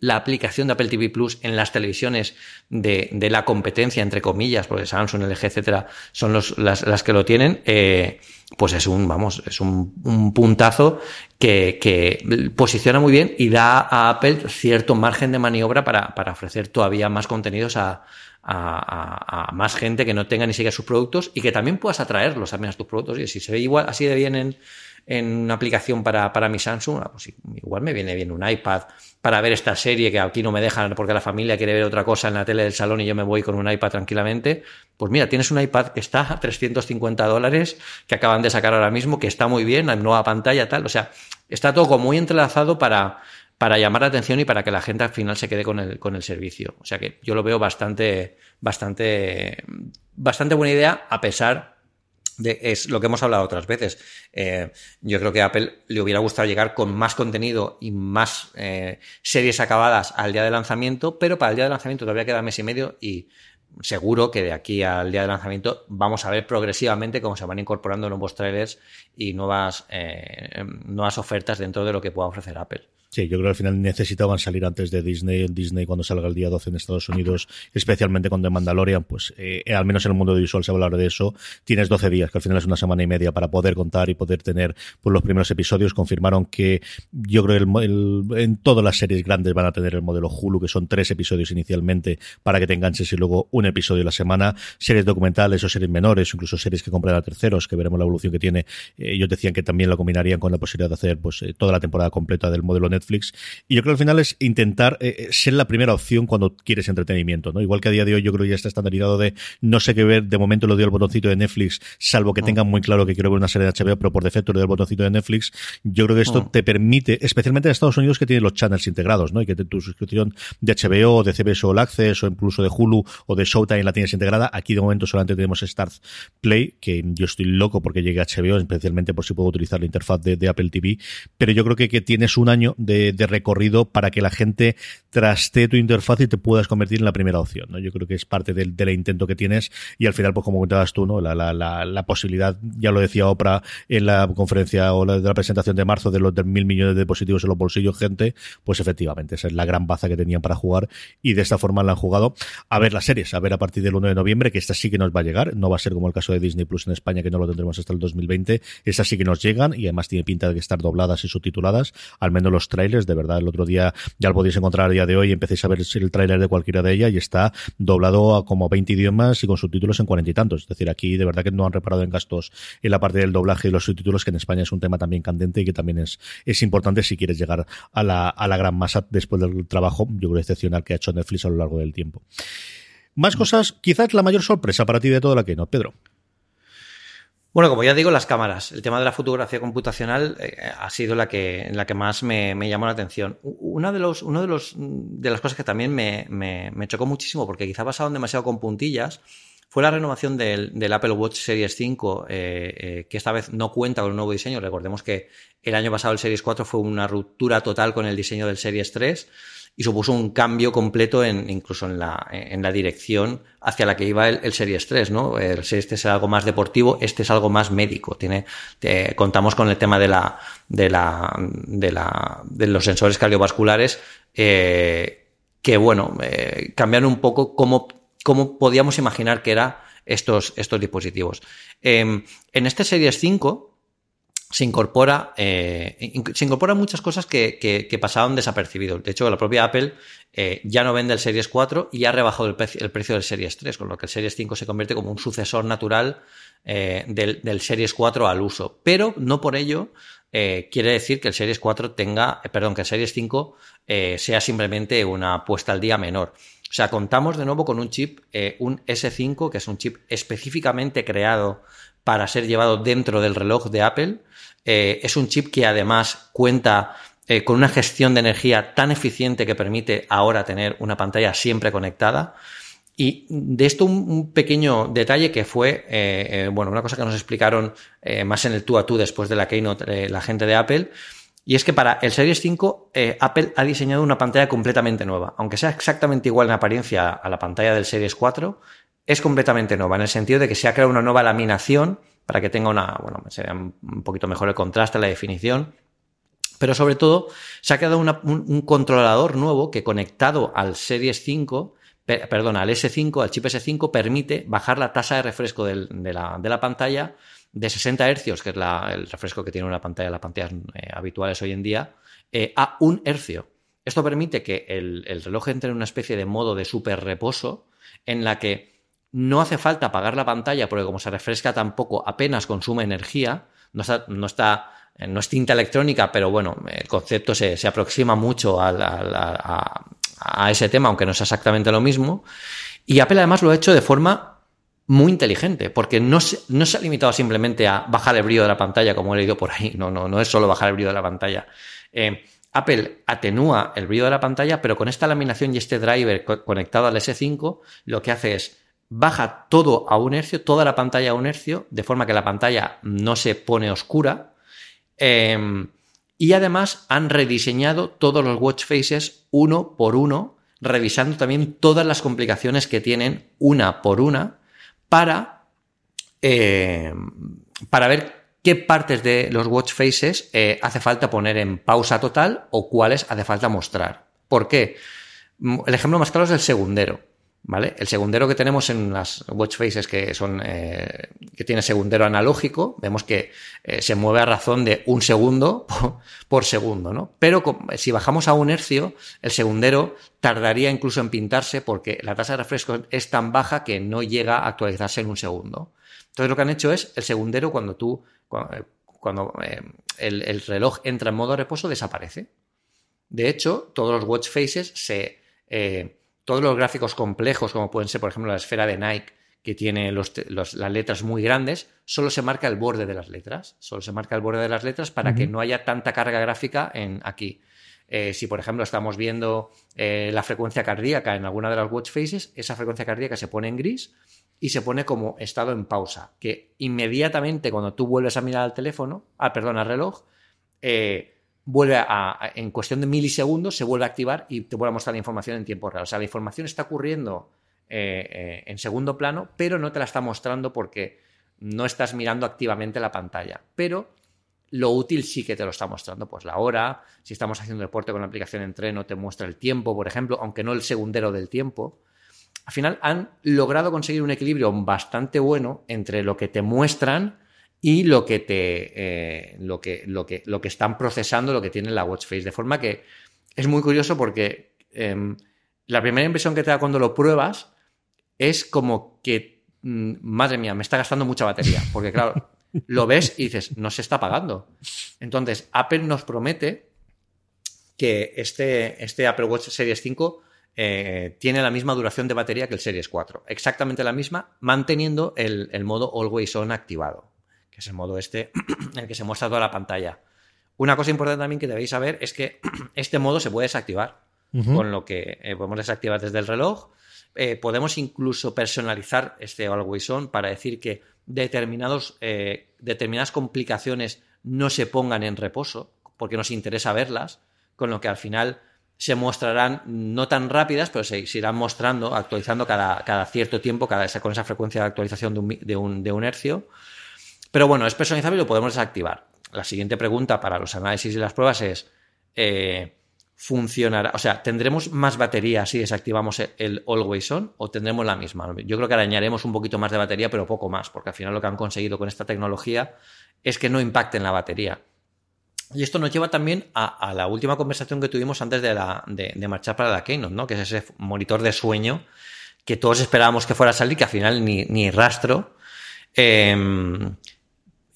la aplicación de Apple TV Plus en las televisiones de, de, la competencia, entre comillas, porque Samsung, LG, etcétera, son las, que lo tienen, eh, pues es un, vamos, es un, un puntazo que, que, posiciona muy bien y da a Apple cierto margen de maniobra para, para ofrecer todavía más contenidos a, a, a, más gente que no tenga ni siquiera sus productos y que también puedas atraerlos también a tus productos. Y si se ve igual, así de bien en, en una aplicación para, para mi Samsung, ah, pues igual me viene bien un iPad para ver esta serie que aquí no me dejan porque la familia quiere ver otra cosa en la tele del salón y yo me voy con un iPad tranquilamente. Pues mira, tienes un iPad que está a 350 dólares, que acaban de sacar ahora mismo, que está muy bien, nueva pantalla, tal. O sea, está todo muy entrelazado para, para llamar la atención y para que la gente al final se quede con el, con el servicio. O sea que yo lo veo bastante, bastante, bastante buena idea, a pesar de, es lo que hemos hablado otras veces. Eh, yo creo que a Apple le hubiera gustado llegar con más contenido y más eh, series acabadas al día de lanzamiento, pero para el día de lanzamiento todavía queda mes y medio y seguro que de aquí al día de lanzamiento vamos a ver progresivamente cómo se van incorporando nuevos trailers y nuevas, eh, nuevas ofertas dentro de lo que pueda ofrecer Apple. Sí, yo creo que al final necesitaban salir antes de Disney. Disney cuando salga el día 12 en Estados Unidos, especialmente con The Mandalorian, pues eh, al menos en el mundo visual se va a hablar de eso. Tienes 12 días, que al final es una semana y media para poder contar y poder tener pues, los primeros episodios. Confirmaron que yo creo que el, el, en todas las series grandes van a tener el modelo Hulu, que son tres episodios inicialmente para que te enganches y luego un episodio a la semana. Series documentales o series menores, incluso series que compran a terceros, que veremos la evolución que tiene. Eh, ellos decían que también lo combinarían con la posibilidad de hacer pues eh, toda la temporada completa del modelo Netflix Netflix. Y yo creo que al final es intentar eh, ser la primera opción cuando quieres entretenimiento, ¿no? Igual que a día de hoy yo creo que ya está estandarizado de no sé qué ver, de momento lo dio el botoncito de Netflix, salvo que mm. tengan muy claro que quiero ver una serie de HBO, pero por defecto le doy el botoncito de Netflix. Yo creo que esto mm. te permite, especialmente en Estados Unidos que tiene los channels integrados, ¿no? Y que tu suscripción de HBO, de CBS All Access o incluso de Hulu o de Showtime la tienes integrada. Aquí de momento solamente tenemos Start Play, que yo estoy loco porque llegue a HBO, especialmente por si puedo utilizar la interfaz de, Apple TV. Pero yo creo que, que tienes un año de, recorrido para que la gente traste tu interfaz y te puedas convertir en la primera opción. ¿no? Yo creo que es parte del, del intento que tienes y al final, pues como comentabas tú, ¿no? La, la, la, posibilidad, ya lo decía Oprah en la conferencia o la, de la presentación de marzo de los de mil millones de dispositivos en los bolsillos, gente, pues efectivamente, esa es la gran baza que tenían para jugar y de esta forma la han jugado a ver las series, a ver a partir del 1 de noviembre, que esta sí que nos va a llegar, no va a ser como el caso de Disney Plus en España, que no lo tendremos hasta el 2020, estas sí que nos llegan y además tiene pinta de estar dobladas y subtituladas, al menos los trailers, de verdad, el otro día ya lo podéis encontrar a día de hoy, empecéis a ver el trailer de cualquiera de ellas y está doblado a como 20 idiomas y con subtítulos en cuarenta y tantos, es decir, aquí de verdad que no han reparado en gastos en la parte del doblaje y los subtítulos, que en España es un tema también candente y que también es, es importante si quieres llegar a la, a la gran masa después del trabajo, yo creo, excepcional que ha hecho Netflix a lo largo del tiempo. Más cosas, quizás la mayor sorpresa para ti de toda la que no, Pedro. Bueno, como ya digo, las cámaras. El tema de la fotografía computacional eh, ha sido la que, la que más me, llamó la atención. Una de los, de los de las cosas que también me, me, chocó muchísimo, porque quizá pasaron demasiado con puntillas, fue la renovación del, Apple Watch Series 5, eh, eh, que esta vez no cuenta con un nuevo diseño. Recordemos que el año pasado el Series 4 fue una ruptura total con el diseño del Series 3 y supuso un cambio completo en, incluso en la, en la dirección hacia la que iba el, Series 3, ¿no? El Series 3 es algo más deportivo, este es algo más médico. Tiene, contamos con el tema de la, de la, de la, de los sensores cardiovasculares, eh, que bueno, eh, cambian un poco cómo, cómo podíamos imaginar que eran estos, estos dispositivos. Em, en este Series 5, se incorpora, eh, se incorporan muchas cosas que, que, pasaban desapercibidos. De hecho, la propia Apple eh, ya no vende el Series 4 y ha rebajado el, precio del Series 3, con lo que el Series 5 se convierte como un sucesor natural eh, del, Series 4 al uso. Pero no por ello quiere decir que el Series 4 tenga, perdón, que el Series 5 sea simplemente una puesta al día menor. O sea, contamos de nuevo con un chip, un S5, que es un chip específicamente creado para ser llevado dentro del reloj de Apple. Eh, es un chip que además cuenta eh, con una gestión de energía tan eficiente que permite ahora tener una pantalla siempre conectada. Y de esto un, pequeño detalle que fue, eh, bueno, una cosa que nos explicaron más en el tú a tú después de la keynote la gente de Apple, y es que para el Series 5 Apple ha diseñado una pantalla completamente nueva. Aunque sea exactamente igual en apariencia a la pantalla del Series 4, es completamente nueva, en el sentido de que se ha creado una nueva laminación para que tenga una, bueno, sea un poquito mejor el contraste, la definición. Pero sobre todo, se ha creado un, controlador nuevo que conectado al Series 5, perdón, al S5, al chip S5, permite bajar la tasa de refresco de, la, pantalla de 60 Hz, que es el refresco que tiene una pantalla, las pantallas eh, habituales hoy en día, eh, a un hercio. Esto permite que el, el reloj entre en una especie de modo de super reposo en la que no hace falta apagar la pantalla porque como se refresca tampoco apenas consume energía, no está, no está no es tinta electrónica, pero bueno, el concepto se, aproxima mucho a, ese tema, aunque no es exactamente lo mismo. Y Apple además lo ha hecho de forma muy inteligente, porque no se, no se ha limitado simplemente a bajar el brillo de la pantalla, como he leído por ahí. No, no, no es solo bajar el brillo de la pantalla. Eh, Apple atenúa el brillo de la pantalla, pero con esta laminación y este driver conectado al S5, lo que hace es baja todo a un hercio, toda la pantalla a un hercio, de forma que la pantalla no se pone oscura. Em, y además han rediseñado todos los watch faces uno por uno, revisando también todas las complicaciones que tienen una por una para, em, para ver qué partes de los watch faces eh, hace falta poner en pausa total o cuáles hace falta mostrar. ¿Por qué? El ejemplo más claro es el segundero. ¿Vale? El segundero que tenemos en las watch faces que son eh, que tiene segundero analógico, vemos que eh, se mueve a razón de un segundo por, segundo, ¿no? Pero si bajamos a un hercio, el segundero tardaría incluso en pintarse porque la tasa de refresco es tan baja que no llega a actualizarse en un segundo. Entonces lo que han hecho es el segundero cuando tú cuando, eh, el reloj entra en modo reposo desaparece. De hecho, todos los watch faces se... Eh, todos los gráficos complejos, como pueden ser, por ejemplo, la esfera de Nike, que tiene las letras muy grandes, solo se marca el borde de las letras. Solo se marca el borde de las letras para que no haya tanta carga gráfica en aquí. Eh, si, por ejemplo, estamos viendo eh, la frecuencia cardíaca en alguna de las watch faces, esa frecuencia cardíaca se pone en gris y se pone como estado en pausa, que inmediatamente cuando tú vuelves a mirar al teléfono, ah, perdón, al reloj, eh, vuelve a, en cuestión de milisegundos, se vuelve a activar y te vuelve a mostrar la información en tiempo real. O sea, la información está ocurriendo en segundo plano, pero no te la está mostrando porque no estás mirando activamente la pantalla. Pero lo útil sí que te lo está mostrando, pues la hora, si estamos haciendo deporte con la aplicación Entreno, te muestra el tiempo, por ejemplo, aunque no el segundero del tiempo. Al final han logrado conseguir un equilibrio bastante bueno entre lo que te muestran y lo que te eh, lo, que, lo, que, lo que están procesando, lo que tiene la watch face. De forma que es muy curioso porque em, la primera impresión que te da cuando lo pruebas es como que, mm, madre mía, me está gastando mucha batería. Porque claro, lo ves y dices, no se está pagando. Entonces, Apple nos promete que este, este Apple Watch Series 5 eh, tiene la misma duración de batería que el Series 4. Exactamente la misma, manteniendo el, modo Always On activado, que es el modo este en el que se muestra toda la pantalla. Una cosa importante también que debéis saber es que este modo se puede desactivar, con lo que eh, podemos desactivar desde el reloj. Eh, podemos incluso personalizar este Always On para decir que determinados, eh, determinadas complicaciones no se pongan en reposo, porque nos interesa verlas, con lo que al final se mostrarán no tan rápidas, pero se, irán mostrando, actualizando cada, cada cierto tiempo, cada, con esa frecuencia de actualización de un, de, un, de un, hercio. Pero bueno, es personalizable y lo podemos desactivar. La siguiente pregunta para los análisis y las pruebas es, eh, funcionará, o sea, ¿tendremos más batería si desactivamos el Always On o tendremos la misma? Yo creo que arañaremos un poquito más de batería, pero poco más, porque al final lo que han conseguido con esta tecnología es que no impacte en la batería. Y esto nos lleva también a, la última conversación que tuvimos antes de, marchar para la Keynote, ¿no? que es ese monitor de sueño que todos esperábamos que fuera a salir, que al final ni, rastro. Em,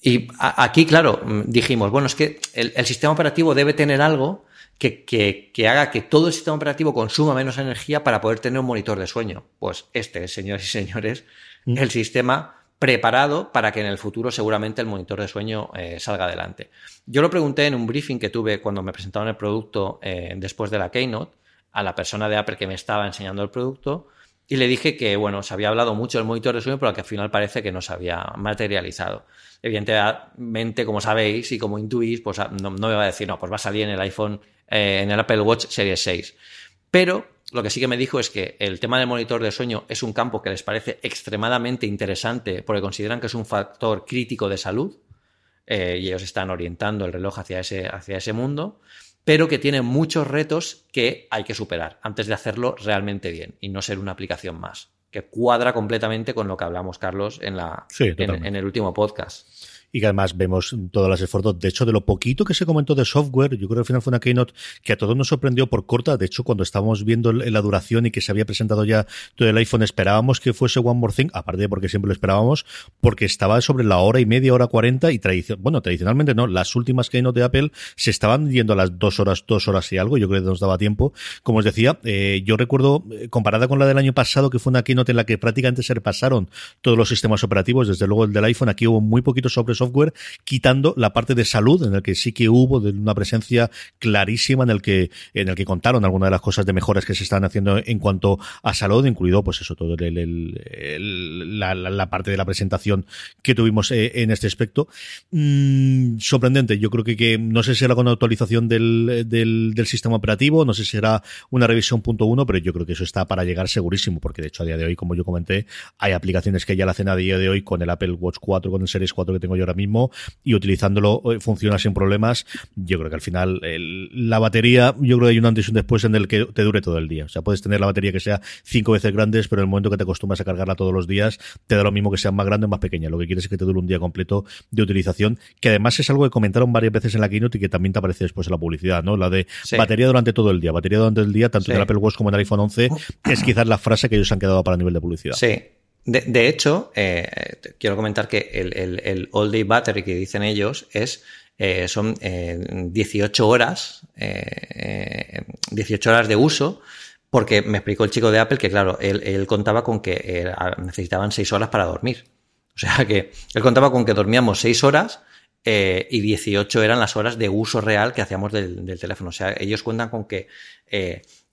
y aquí, claro, dijimos, bueno, es que el sistema operativo debe tener algo que, haga que todo el sistema operativo consuma menos energía para poder tener un monitor de sueño. Pues este, señores y señores, mm. el sistema preparado para que en el futuro seguramente el monitor de sueño eh, salga adelante. Yo lo pregunté en un briefing que tuve cuando me presentaron el producto eh, después de la Keynote a la persona de Apple que me estaba enseñando el producto y le dije que, bueno, se había hablado mucho del monitor de sueño, pero que al final parece que no se había materializado. Evidentemente, como sabéis y como intuís, pues ah, no, me va a decir, no, pues va a salir en el iPhone, eh, en el Apple Watch Series 6. Pero lo que sí que me dijo es que el tema del monitor de sueño es un campo que les parece extremadamente interesante porque consideran que es un factor crítico de salud eh, y ellos están orientando el reloj hacia ese, hacia ese mundo pero que tiene muchos retos que hay que superar antes de hacerlo realmente bien y no ser una aplicación más, que cuadra completamente con lo que hablamos, Carlos, en, la, en el último podcast y que además vemos todas las esfuerzos. De hecho, de lo poquito que se comentó de software, yo creo que al final fue una keynote que a todos nos sorprendió por corta. De hecho, cuando estábamos viendo la duración y que se había presentado ya todo el iPhone, esperábamos que fuese One More Thing, aparte de porque siempre lo esperábamos, porque estaba sobre la hora y media, hora cuarenta y tradición, bueno, tradicionalmente no, las últimas keynote de Apple se estaban yendo a las dos horas, dos horas y algo, yo creo que nos daba tiempo. Como os decía, eh, yo recuerdo, eh, comparada con la del año pasado, que fue una keynote en la que prácticamente se repasaron todos los sistemas operativos, desde luego el del iPhone, aquí hubo muy poquito sobre software, quitando la parte de salud, en el que sí que hubo una presencia clarísima en el que, en el que contaron algunas de las cosas de mejoras que se están haciendo en cuanto a salud, incluido pues eso, todo el, la, parte de la presentación que tuvimos eh, en este aspecto. Mm, sorprendente, yo creo que, que, no sé si será con actualización del, del, sistema operativo, no sé si será una revisión punto uno, pero yo creo que eso está para llegar segurísimo, porque de hecho a día de hoy, como yo comenté, hay aplicaciones que ya la hacen a día de hoy con el Apple Watch 4, con el Series 4 que tengo yo ahora mismo, y utilizándolo eh, funciona sin problemas. Yo creo que al final la batería, yo creo que hay un antes y un después en el que te dure todo el día. O sea, puedes tener la batería que sea cinco veces grandes, pero en el momento que te acostumbras a cargarla todos los días, te da lo mismo que sea más grande o más pequeña. Lo que quieres es que te dure un día completo de utilización, que además es algo que comentaron varias veces en la keynote y que también te aparece después en la publicidad, ¿no? La de batería durante todo el día. Batería durante el día, tanto en el Apple Watch como en el iPhone 11, es quizás la frase que ellos han quedado para nivel de publicidad. Sí, de, hecho, eh, quiero comentar que el, All Day Battery que dicen ellos es eh, son 18 horas, 18 horas de uso, porque me explicó el chico de Apple que, claro, él, contaba con que necesitaban 6 horas para dormir. O sea que él contaba con que dormíamos 6 horas y 18 eran las horas de uso real que hacíamos del, teléfono. O sea, ellos cuentan con que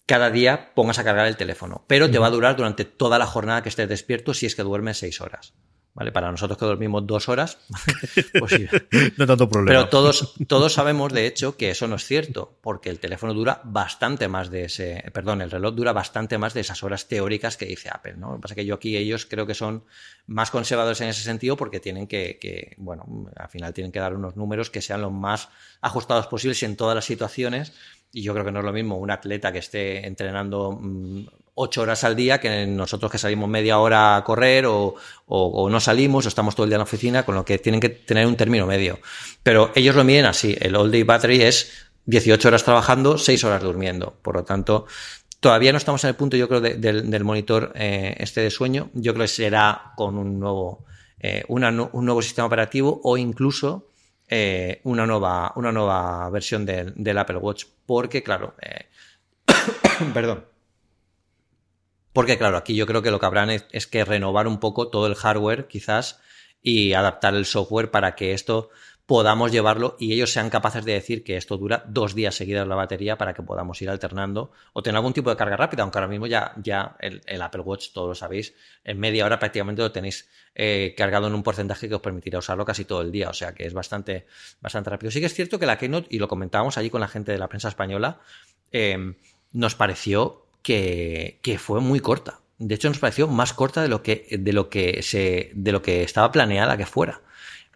cada día pongas a cargar el teléfono, pero te va a durar durante toda la jornada que estés despierto si es que duermes seis horas. ¿Vale? Para nosotros que dormimos dos horas, pues sí. no tanto problema. Pero todos, todos sabemos, de hecho, que eso no es cierto, porque el teléfono dura bastante más de ese, perdón, el reloj dura bastante más de esas horas teóricas que dice Apple, ¿no? Lo que pasa es que yo aquí ellos creo que son más conservadores en ese sentido porque tienen que, que, bueno, al final tienen que dar unos números que sean lo más ajustados posibles en todas las situaciones y yo creo que no es lo mismo un atleta que esté entrenando mm, ocho horas al día que nosotros que salimos media hora a correr o, no salimos o estamos todo el día en la oficina, con lo que tienen que tener un término medio. Pero ellos lo miden así. El all day battery es 18 horas trabajando, 6 horas durmiendo. Por lo tanto, todavía no estamos en el punto, yo creo, del monitor eh, este de sueño. Yo creo que será con un nuevo, eh, un nuevo sistema operativo o incluso eh, una, nueva, una nueva versión del, Apple Watch. Porque, claro, eh, perdón. Porque, claro, aquí yo creo que lo que habrán es, que renovar un poco todo el hardware, quizás, y adaptar el software para que esto podamos llevarlo y ellos sean capaces de decir que esto dura dos días seguidas la batería para que podamos ir alternando o tener algún tipo de carga rápida, aunque ahora mismo ya, ya el, Apple Watch, todos lo sabéis, en media hora prácticamente lo tenéis eh, cargado en un porcentaje que os permitirá usarlo casi todo el día, o sea que es bastante, bastante rápido. Sí que es cierto que la Keynote, y lo comentábamos allí con la gente de la prensa española, em, nos pareció que, que fue muy corta. De hecho, nos pareció más corta de lo que, de lo que, se, de lo que estaba planeada que fuera.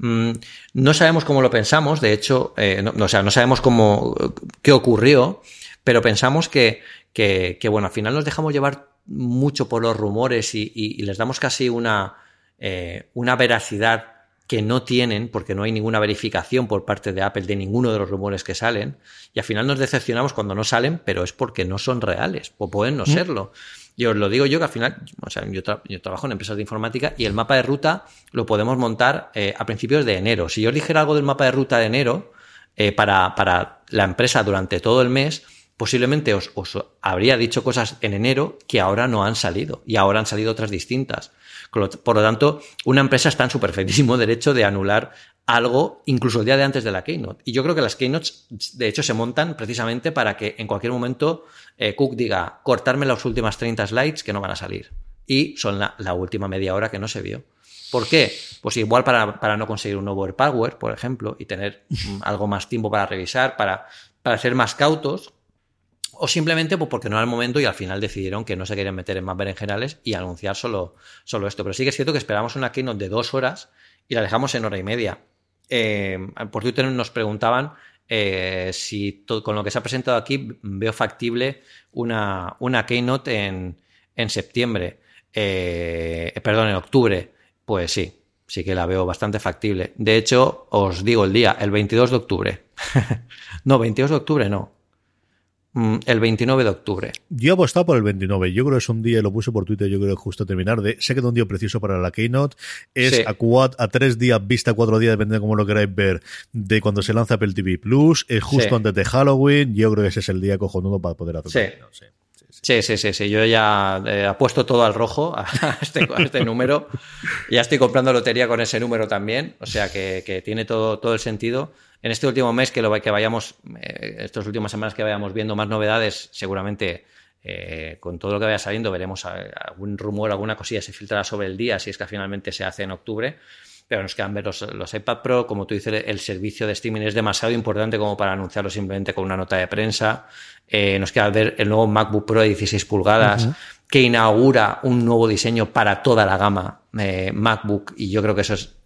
Mm, no sabemos cómo lo pensamos, de hecho, eh, no, o sea, no sabemos cómo, qué ocurrió, pero pensamos que, que, bueno, al final nos dejamos llevar mucho por los rumores y, les damos casi una, eh, una veracidad que no tienen, porque no hay ninguna verificación por parte de Apple de ninguno de los rumores que salen, y al final nos decepcionamos cuando no salen, pero es porque no son reales, o pueden no serlo. Y os lo digo yo que al final, o sea, yo, trabajo en empresas de informática y el mapa de ruta lo podemos montar eh, a principios de enero. Si yo dijera algo del mapa de ruta de enero eh, para, para, la empresa durante todo el mes, posiblemente os, os, habría dicho cosas en enero que ahora no han salido y ahora han salido otras distintas. Por lo tanto, una empresa está en su perfectísimo derecho de anular algo incluso el día de antes de la keynote. Y yo creo que las keynotes, de hecho, se montan precisamente para que en cualquier momento eh, Cook diga, cortarme las últimas 30 slides que no van a salir. Y son la, última media hora que no se vio. ¿Por qué? Pues igual para, no conseguir un nuevo power, por ejemplo, y tener mm, algo más tiempo para revisar, para, para ser más cautos, o simplemente pues porque no era el momento y al final decidieron que no se querían meter en más berenjenales y anunciar solo, solo esto. Pero sí que es cierto que esperamos una keynote de dos horas y la dejamos en hora y media. Eh, por Twitter nos preguntaban eh, si con lo que se ha presentado aquí veo factible una, una keynote en, en septiembre, eh, perdón, en octubre. Pues sí, sí que la veo bastante factible. De hecho, os digo el día, el 22 de octubre. no, 22 de octubre no. Mm, el 29 de octubre. Yo he apostado por el 29. Yo creo que es un día, lo puse por Twitter, yo creo que justo a terminar. De, sé que es un día precioso para la Keynote. Es a, a tres días, vista cuatro días, depende de cómo lo queráis ver, de cuando se lanza Apple TV Plus. Es justo antes de Halloween. Yo creo que ese es el día cojonudo para poder hacer. Sí. Sí, sí, sí, sí. Yo ya he apuesto todo al rojo a este, este número. Ya estoy comprando lotería con ese número también. O sea que, que tiene todo, todo el sentido en este último mes que, lo, que vayamos, eh, estas últimas semanas que vayamos viendo más novedades, seguramente eh, con todo lo que vaya saliendo veremos algún rumor, alguna cosilla se filtrará sobre el día, si es que finalmente se hace en octubre. Pero nos quedan ver los, iPad Pro, como tú dices, el servicio de streaming es demasiado importante como para anunciarlo simplemente con una nota de prensa. Eh, nos queda ver el nuevo MacBook Pro de 16 pulgadas, que inaugura un nuevo diseño para toda la gama MacBook, y yo creo que eso es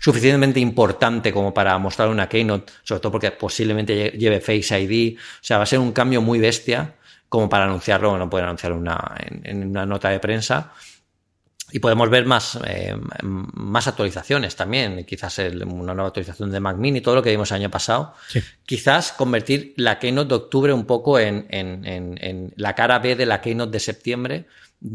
suficientemente importante como para mostrar una keynote, sobre todo porque posiblemente lleve Face ID. O sea, va a ser un cambio muy bestia como para anunciarlo, no pueden anunciar una, en, una nota de prensa. Y podemos ver más, eh, más actualizaciones también, quizás una nueva actualización de Mac Mini, todo lo que vimos el año pasado. Quizás convertir la Keynote de octubre un poco en, en, en, la cara B de la Keynote de septiembre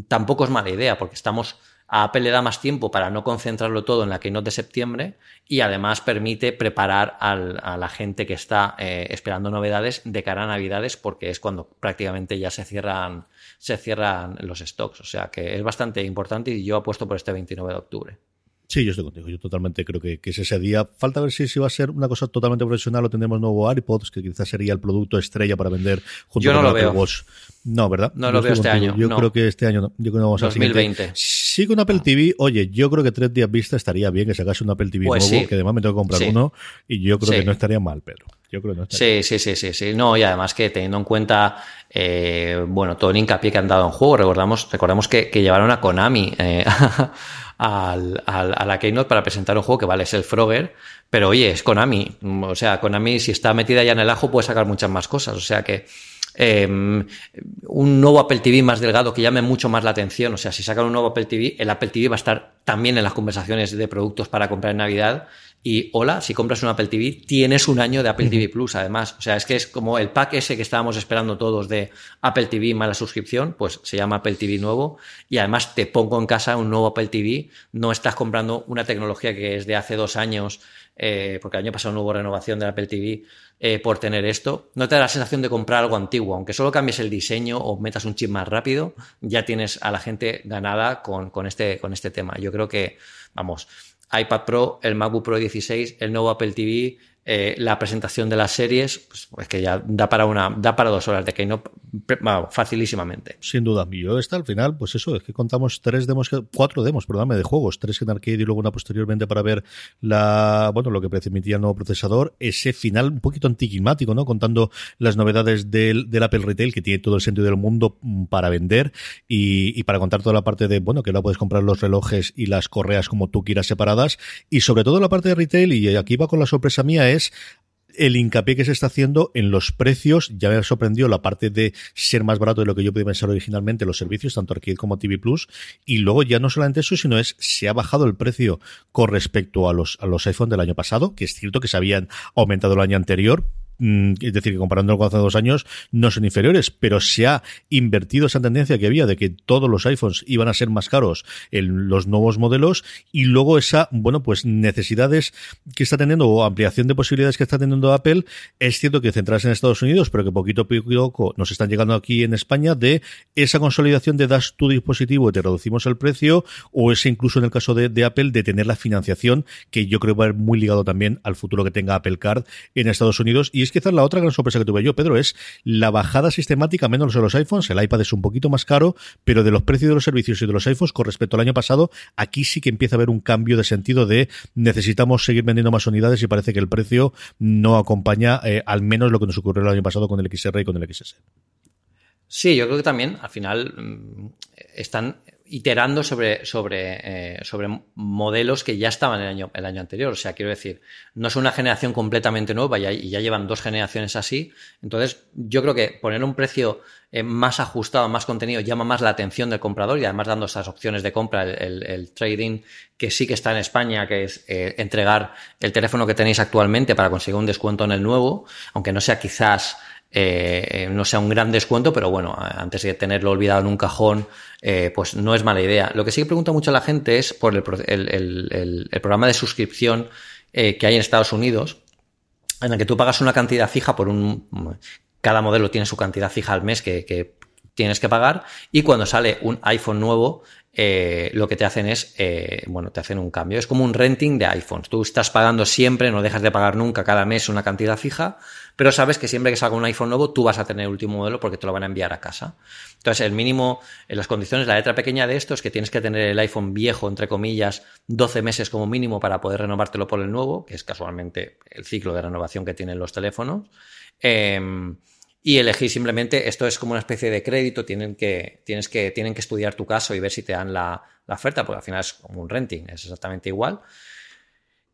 tampoco es mala idea, porque estamos a Apple le da más tiempo para no concentrarlo todo en la Keynote de septiembre y además permite preparar a la gente que está eh, esperando novedades de cara a Navidades porque es cuando prácticamente ya se cierran, se cierran los stocks. O sea que es bastante importante y yo apuesto por este 29 de octubre. Sí, yo estoy contigo. Yo totalmente creo que, es ese día. Falta ver si, si va a ser una cosa totalmente profesional o tendremos nuevo iPods, que quizás sería el producto estrella para vender junto con Apple Watch. No, ¿verdad? No lo veo este año. Yo creo que este año no. Yo creo que vamos 2020. Sí, con Apple TV. Oye, yo creo que tres días vista estaría bien que sacase un Apple TV pues nuevo, que además me tengo que comprar uno, y yo creo que no estaría mal, pero. Yo creo que no estaría sí, sí, sí, sí, sí. No, y además que teniendo en cuenta, eh, bueno, todo el hincapié que han dado en juego, recordamos, recordamos que, que llevaron a Konami eh, al, a la Keynote para presentar un juego que vale, es el Frogger, pero oye, es Konami. O sea, Konami, si está metida ya en el ajo, puede sacar muchas más cosas. O sea que em, un nuevo Apple TV más delgado que llame mucho más la atención. O sea, si sacan un nuevo Apple TV, el Apple TV va a estar también en las conversaciones de productos para comprar en Navidad y hola, si compras un Apple TV, tienes un año de Apple TV Plus, además. O sea, es que es como el pack ese que estábamos esperando todos de Apple TV más la suscripción, pues se llama Apple TV nuevo. Y además te pongo en casa un nuevo Apple TV. No estás comprando una tecnología que es de hace dos años, eh, porque el año pasado no hubo renovación del Apple TV eh, por tener esto. No te da la sensación de comprar algo antiguo. Aunque solo cambies el diseño o metas un chip más rápido, ya tienes a la gente ganada con, con, este, con este tema. Yo creo que, vamos iPad Pro, el MacBook Pro 16, el nuevo Apple TV, eh, la presentación de las series, pues, pues, que ya da para una, da para dos horas de que no, facilísimamente. Sin duda, yo está al final, pues eso, es que contamos tres demos, cuatro demos, perdóname, de juegos, tres en arcade y luego una posteriormente para ver la, bueno, lo que permitía el nuevo procesador, ese final un poquito anticlimático, ¿no? Contando las novedades del, del Apple Retail, que tiene todo el sentido del mundo mm, para vender y, y para contar toda la parte de, bueno, que ahora puedes comprar los relojes y las correas como tú quieras separadas y sobre todo la parte de retail, y aquí va con la sorpresa mía, el hincapié que se está haciendo en los precios. Ya me sorprendió la parte de ser más barato de lo que yo podía pensar originalmente los servicios, tanto Arcade como TV Plus. Y luego ya no solamente eso, sino es, se ha bajado el precio con respecto a los, a los iPhone del año pasado, que es cierto que se habían aumentado el año anterior, es decir, que comparando con hace dos años no son inferiores, pero se ha invertido esa tendencia que había de que todos los iPhones iban a ser más caros en los nuevos modelos y luego esa, bueno, pues necesidades que está teniendo o ampliación de posibilidades que está teniendo Apple, es cierto que centrarse en Estados Unidos, pero que poquito a poco nos están llegando aquí en España de esa consolidación de das tu dispositivo y te reducimos el precio o ese incluso en el caso de, Apple de tener la financiación que yo creo va a ir muy ligado también al futuro que tenga Apple Card en Estados Unidos es quizás la otra gran sorpresa que tuve yo, Pedro, es la bajada sistemática menos de los iPhones. El iPad es un poquito más caro, pero de los precios de los servicios y de los iPhones con respecto al año pasado, aquí sí que empieza a haber un cambio de sentido de necesitamos seguir vendiendo más unidades y parece que el precio no acompaña eh, al menos lo que nos ocurrió el año pasado con el XR y con el XS. Sí, yo creo que también al final mm, están iterando sobre, sobre, eh, sobre modelos que ya estaban el año, el año anterior. O sea, quiero decir, no es una generación completamente nueva y ya llevan dos generaciones así. Entonces, yo creo que poner un precio eh, más ajustado, más contenido, llama más la atención del comprador y además dando esas opciones de compra, el, trading que sí que está en España, que es eh, entregar el teléfono que tenéis actualmente para conseguir un descuento en el nuevo, aunque no sea quizás eh, no sea un gran descuento, pero bueno, antes de tenerlo olvidado en un cajón, eh, pues no es mala idea. Lo que sí que pregunta mucho la gente es por el, programa de suscripción eh, que hay en Estados Unidos, en el que tú pagas una cantidad fija por un... Cada modelo tiene su cantidad fija al mes que, que tienes que pagar y cuando sale un iPhone nuevo eh, lo que te hacen es, eh, bueno, te hacen un cambio. Es como un renting de iPhones. Tú estás pagando siempre, no dejas de pagar nunca cada mes una cantidad fija, pero sabes que siempre que salga un iPhone nuevo, tú vas a tener el último modelo porque te lo van a enviar a casa. Entonces, el mínimo, en las condiciones, la letra pequeña de esto es que tienes que tener el iPhone viejo, entre comillas, 12 meses como mínimo para poder renovártelo por el nuevo, que es casualmente el ciclo de renovación que tienen los teléfonos. Em, y elegir simplemente, esto es como una especie de crédito, tienen que, tienes que, tienen que estudiar tu caso y ver si te dan la, oferta, porque al final es como un renting, es exactamente igual.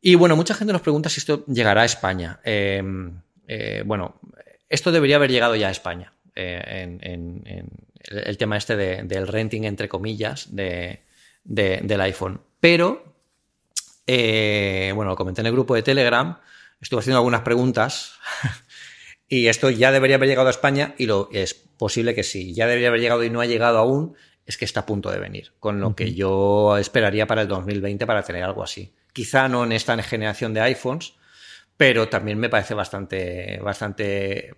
Y bueno, mucha gente nos pregunta si esto llegará a España. Em, eh, bueno, esto debería haber llegado ya a España, eh, en, el tema este del renting, entre comillas, de, del iPhone. Pero, eh, bueno, lo comenté en el grupo de Telegram, estuve haciendo algunas preguntas Y esto ya debería haber llegado a España y lo es posible que sí. Ya debería haber llegado y no ha llegado aún. es que está a punto de venir, con lo que yo esperaría para el 2020 para tener algo así. Quizá no en esta generación de iPhones, pero también me parece bastante, bastante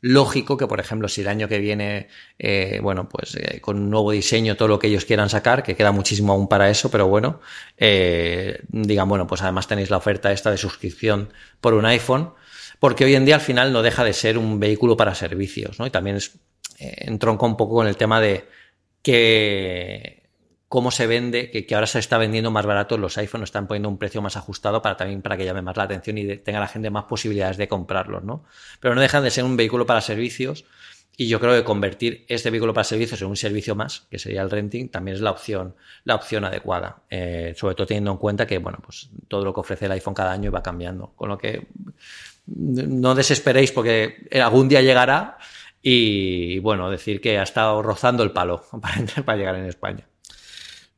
lógico que, por ejemplo, si el año que viene, eh, bueno, pues eh, con un nuevo diseño, todo lo que ellos quieran sacar, que queda muchísimo aún para eso, pero bueno, eh, digan, bueno, pues además tenéis la oferta esta de suscripción por un iPhone, porque hoy en día al final no deja de ser un vehículo para servicios, ¿no? Y también es, entronca un poco con el tema de que cómo se vende, que, ahora se está vendiendo más barato, los iPhones están poniendo un precio más ajustado para también para que llame más la atención y tenga la gente más posibilidades de comprarlos, ¿no? Pero no dejan de ser un vehículo para servicios y yo creo que convertir este vehículo para servicios en un servicio más, que sería el renting, también es la opción, la opción adecuada. Eh, sobre todo teniendo en cuenta que, bueno, pues todo lo que ofrece el iPhone cada año va cambiando. Con lo que no desesperéis porque algún día llegará y, bueno, decir que ha estado rozando el palo para, para llegar en España.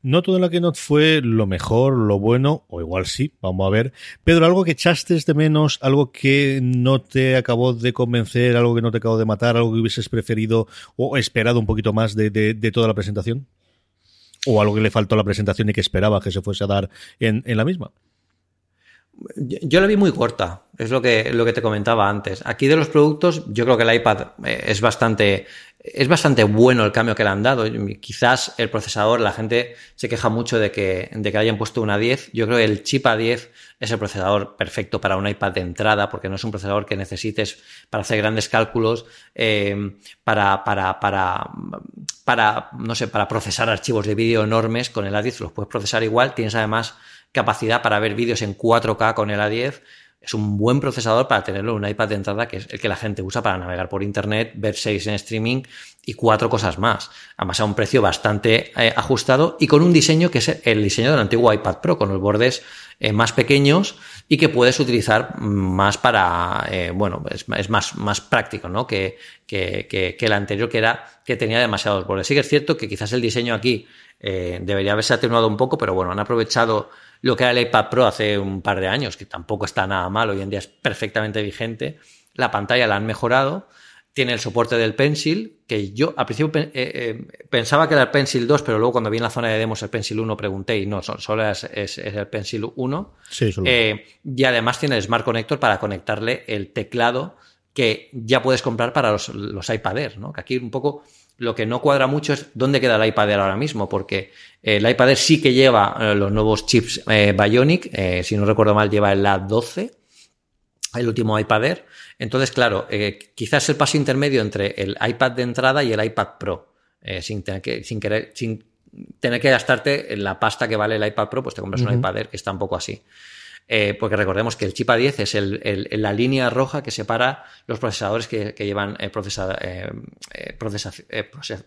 No todo en la Keynote fue lo mejor, lo bueno, o igual sí, vamos a ver. Pedro, algo que echaste de menos, algo que no te acabó de convencer, algo que no te acabó de matar, algo que hubieses preferido o esperado un poquito más de, de, toda la presentación. O algo que le faltó a la presentación y que esperaba que se fuese a dar en, en la misma. Yo la vi muy corta, es lo que, lo que te comentaba antes. Aquí de los productos, yo creo que el iPad eh, es bastante, es bastante bueno el cambio que le han dado. Quizás el procesador, la gente se queja mucho de que, de que hayan puesto una 10. Yo creo que el chip A10 es el procesador perfecto para un iPad de entrada, porque no es un procesador que necesites para hacer grandes cálculos, eh, para, para, para, para, no sé, para procesar archivos de vídeo enormes. Con el A10 los puedes procesar igual. Tienes además capacidad para ver vídeos en 4K con el A10. Es un buen procesador para tenerlo en un iPad de entrada, que es el que la gente usa para navegar por Internet, ver series en streaming y cuatro cosas más. Además, a un precio bastante eh, ajustado y con un diseño que es el diseño del antiguo iPad Pro, con los bordes eh, más pequeños y que puedes utilizar más para, eh, bueno, es, más, más práctico, ¿no? Que, que, que, el anterior que era, que tenía demasiados bordes. Sí que es cierto que quizás el diseño aquí debería haberse atenuado un poco, pero bueno, han aprovechado lo que era el iPad Pro hace un par de años, que tampoco está nada mal, hoy en día es perfectamente vigente. La pantalla la han mejorado, tiene el soporte del Pencil, que yo al principio eh, eh, pensaba que era el Pencil 2, pero luego cuando vi en la zona de demos el Pencil 1 pregunté y no, solo es, el Pencil 1. Sí, solo. Eh, y además tiene el Smart Connector para conectarle el teclado que ya puedes comprar para los, los iPad Air, ¿no? Que aquí un poco lo que no cuadra mucho es dónde queda el iPad Air ahora mismo, porque el iPad Air sí que lleva los nuevos chips Bionic, si no recuerdo mal, lleva el A12, el último iPad Air. Entonces, claro, quizás el paso intermedio entre el iPad de entrada y el iPad Pro, sin tener que, sin querer, sin tener que gastarte la pasta que vale el iPad Pro, pues te compras un iPad Air que está un poco así. Eh, porque recordemos que el chip A10 es el, la línea roja que separa los procesadores que, llevan eh, eh,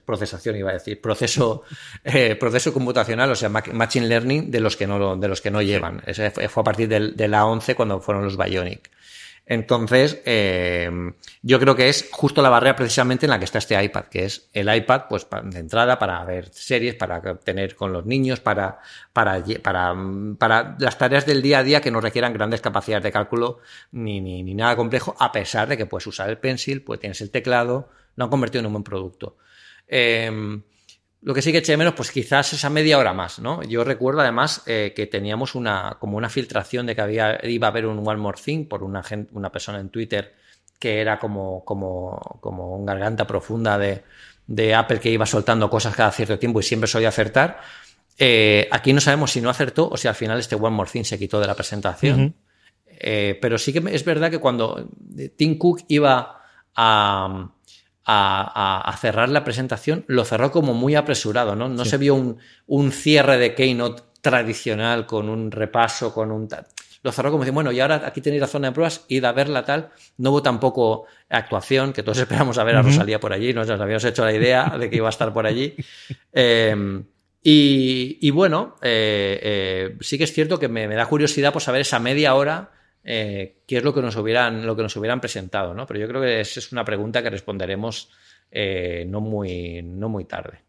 procesación, iba a decir, proceso, proceso computacional, o sea, machine learning de los que no, de los que no llevan. Ese fue a partir del, de la 11 cuando fueron los Bionic. Entonces, eh, yo creo que es justo la barrera precisamente en la que está este iPad, que es el iPad, pues de entrada para ver series, para tener con los niños, para, para, para, para las tareas del día a día que no requieran grandes capacidades de cálculo ni, ni, ni nada complejo, a pesar de que puedes usar el pencil, pues tienes el teclado, lo han convertido en un buen producto. Eh, lo que sí que eché menos, pues quizás esa media hora más, ¿no? Yo recuerdo además eh, que teníamos una, como una filtración de que había, iba a haber un One More Thing por una, una persona en Twitter que era como, como, como un garganta profunda de, de, Apple que iba soltando cosas cada cierto tiempo y siempre solía acertar. Eh, aquí no sabemos si no acertó o si al final este One More Thing se quitó de la presentación. Eh, pero sí que es verdad que cuando Tim Cook iba a a, cerrar la presentación, lo cerró como muy apresurado, ¿no? No se vio un, un, cierre de Keynote tradicional con un repaso, con un... Lo cerró como decir, bueno, y ahora aquí tenéis la zona de pruebas, id a verla tal. No hubo tampoco actuación, que todos esperamos a ver a Rosalía por allí, nos habíamos hecho la idea de que iba a estar por allí. Eh, y, bueno, eh, eh, sí que es cierto que me, me da curiosidad por saber esa media hora eh, qué es lo que nos hubieran, lo que nos hubieran presentado, ¿no? Pero yo creo que esa es una pregunta que responderemos eh, no, muy, no muy tarde.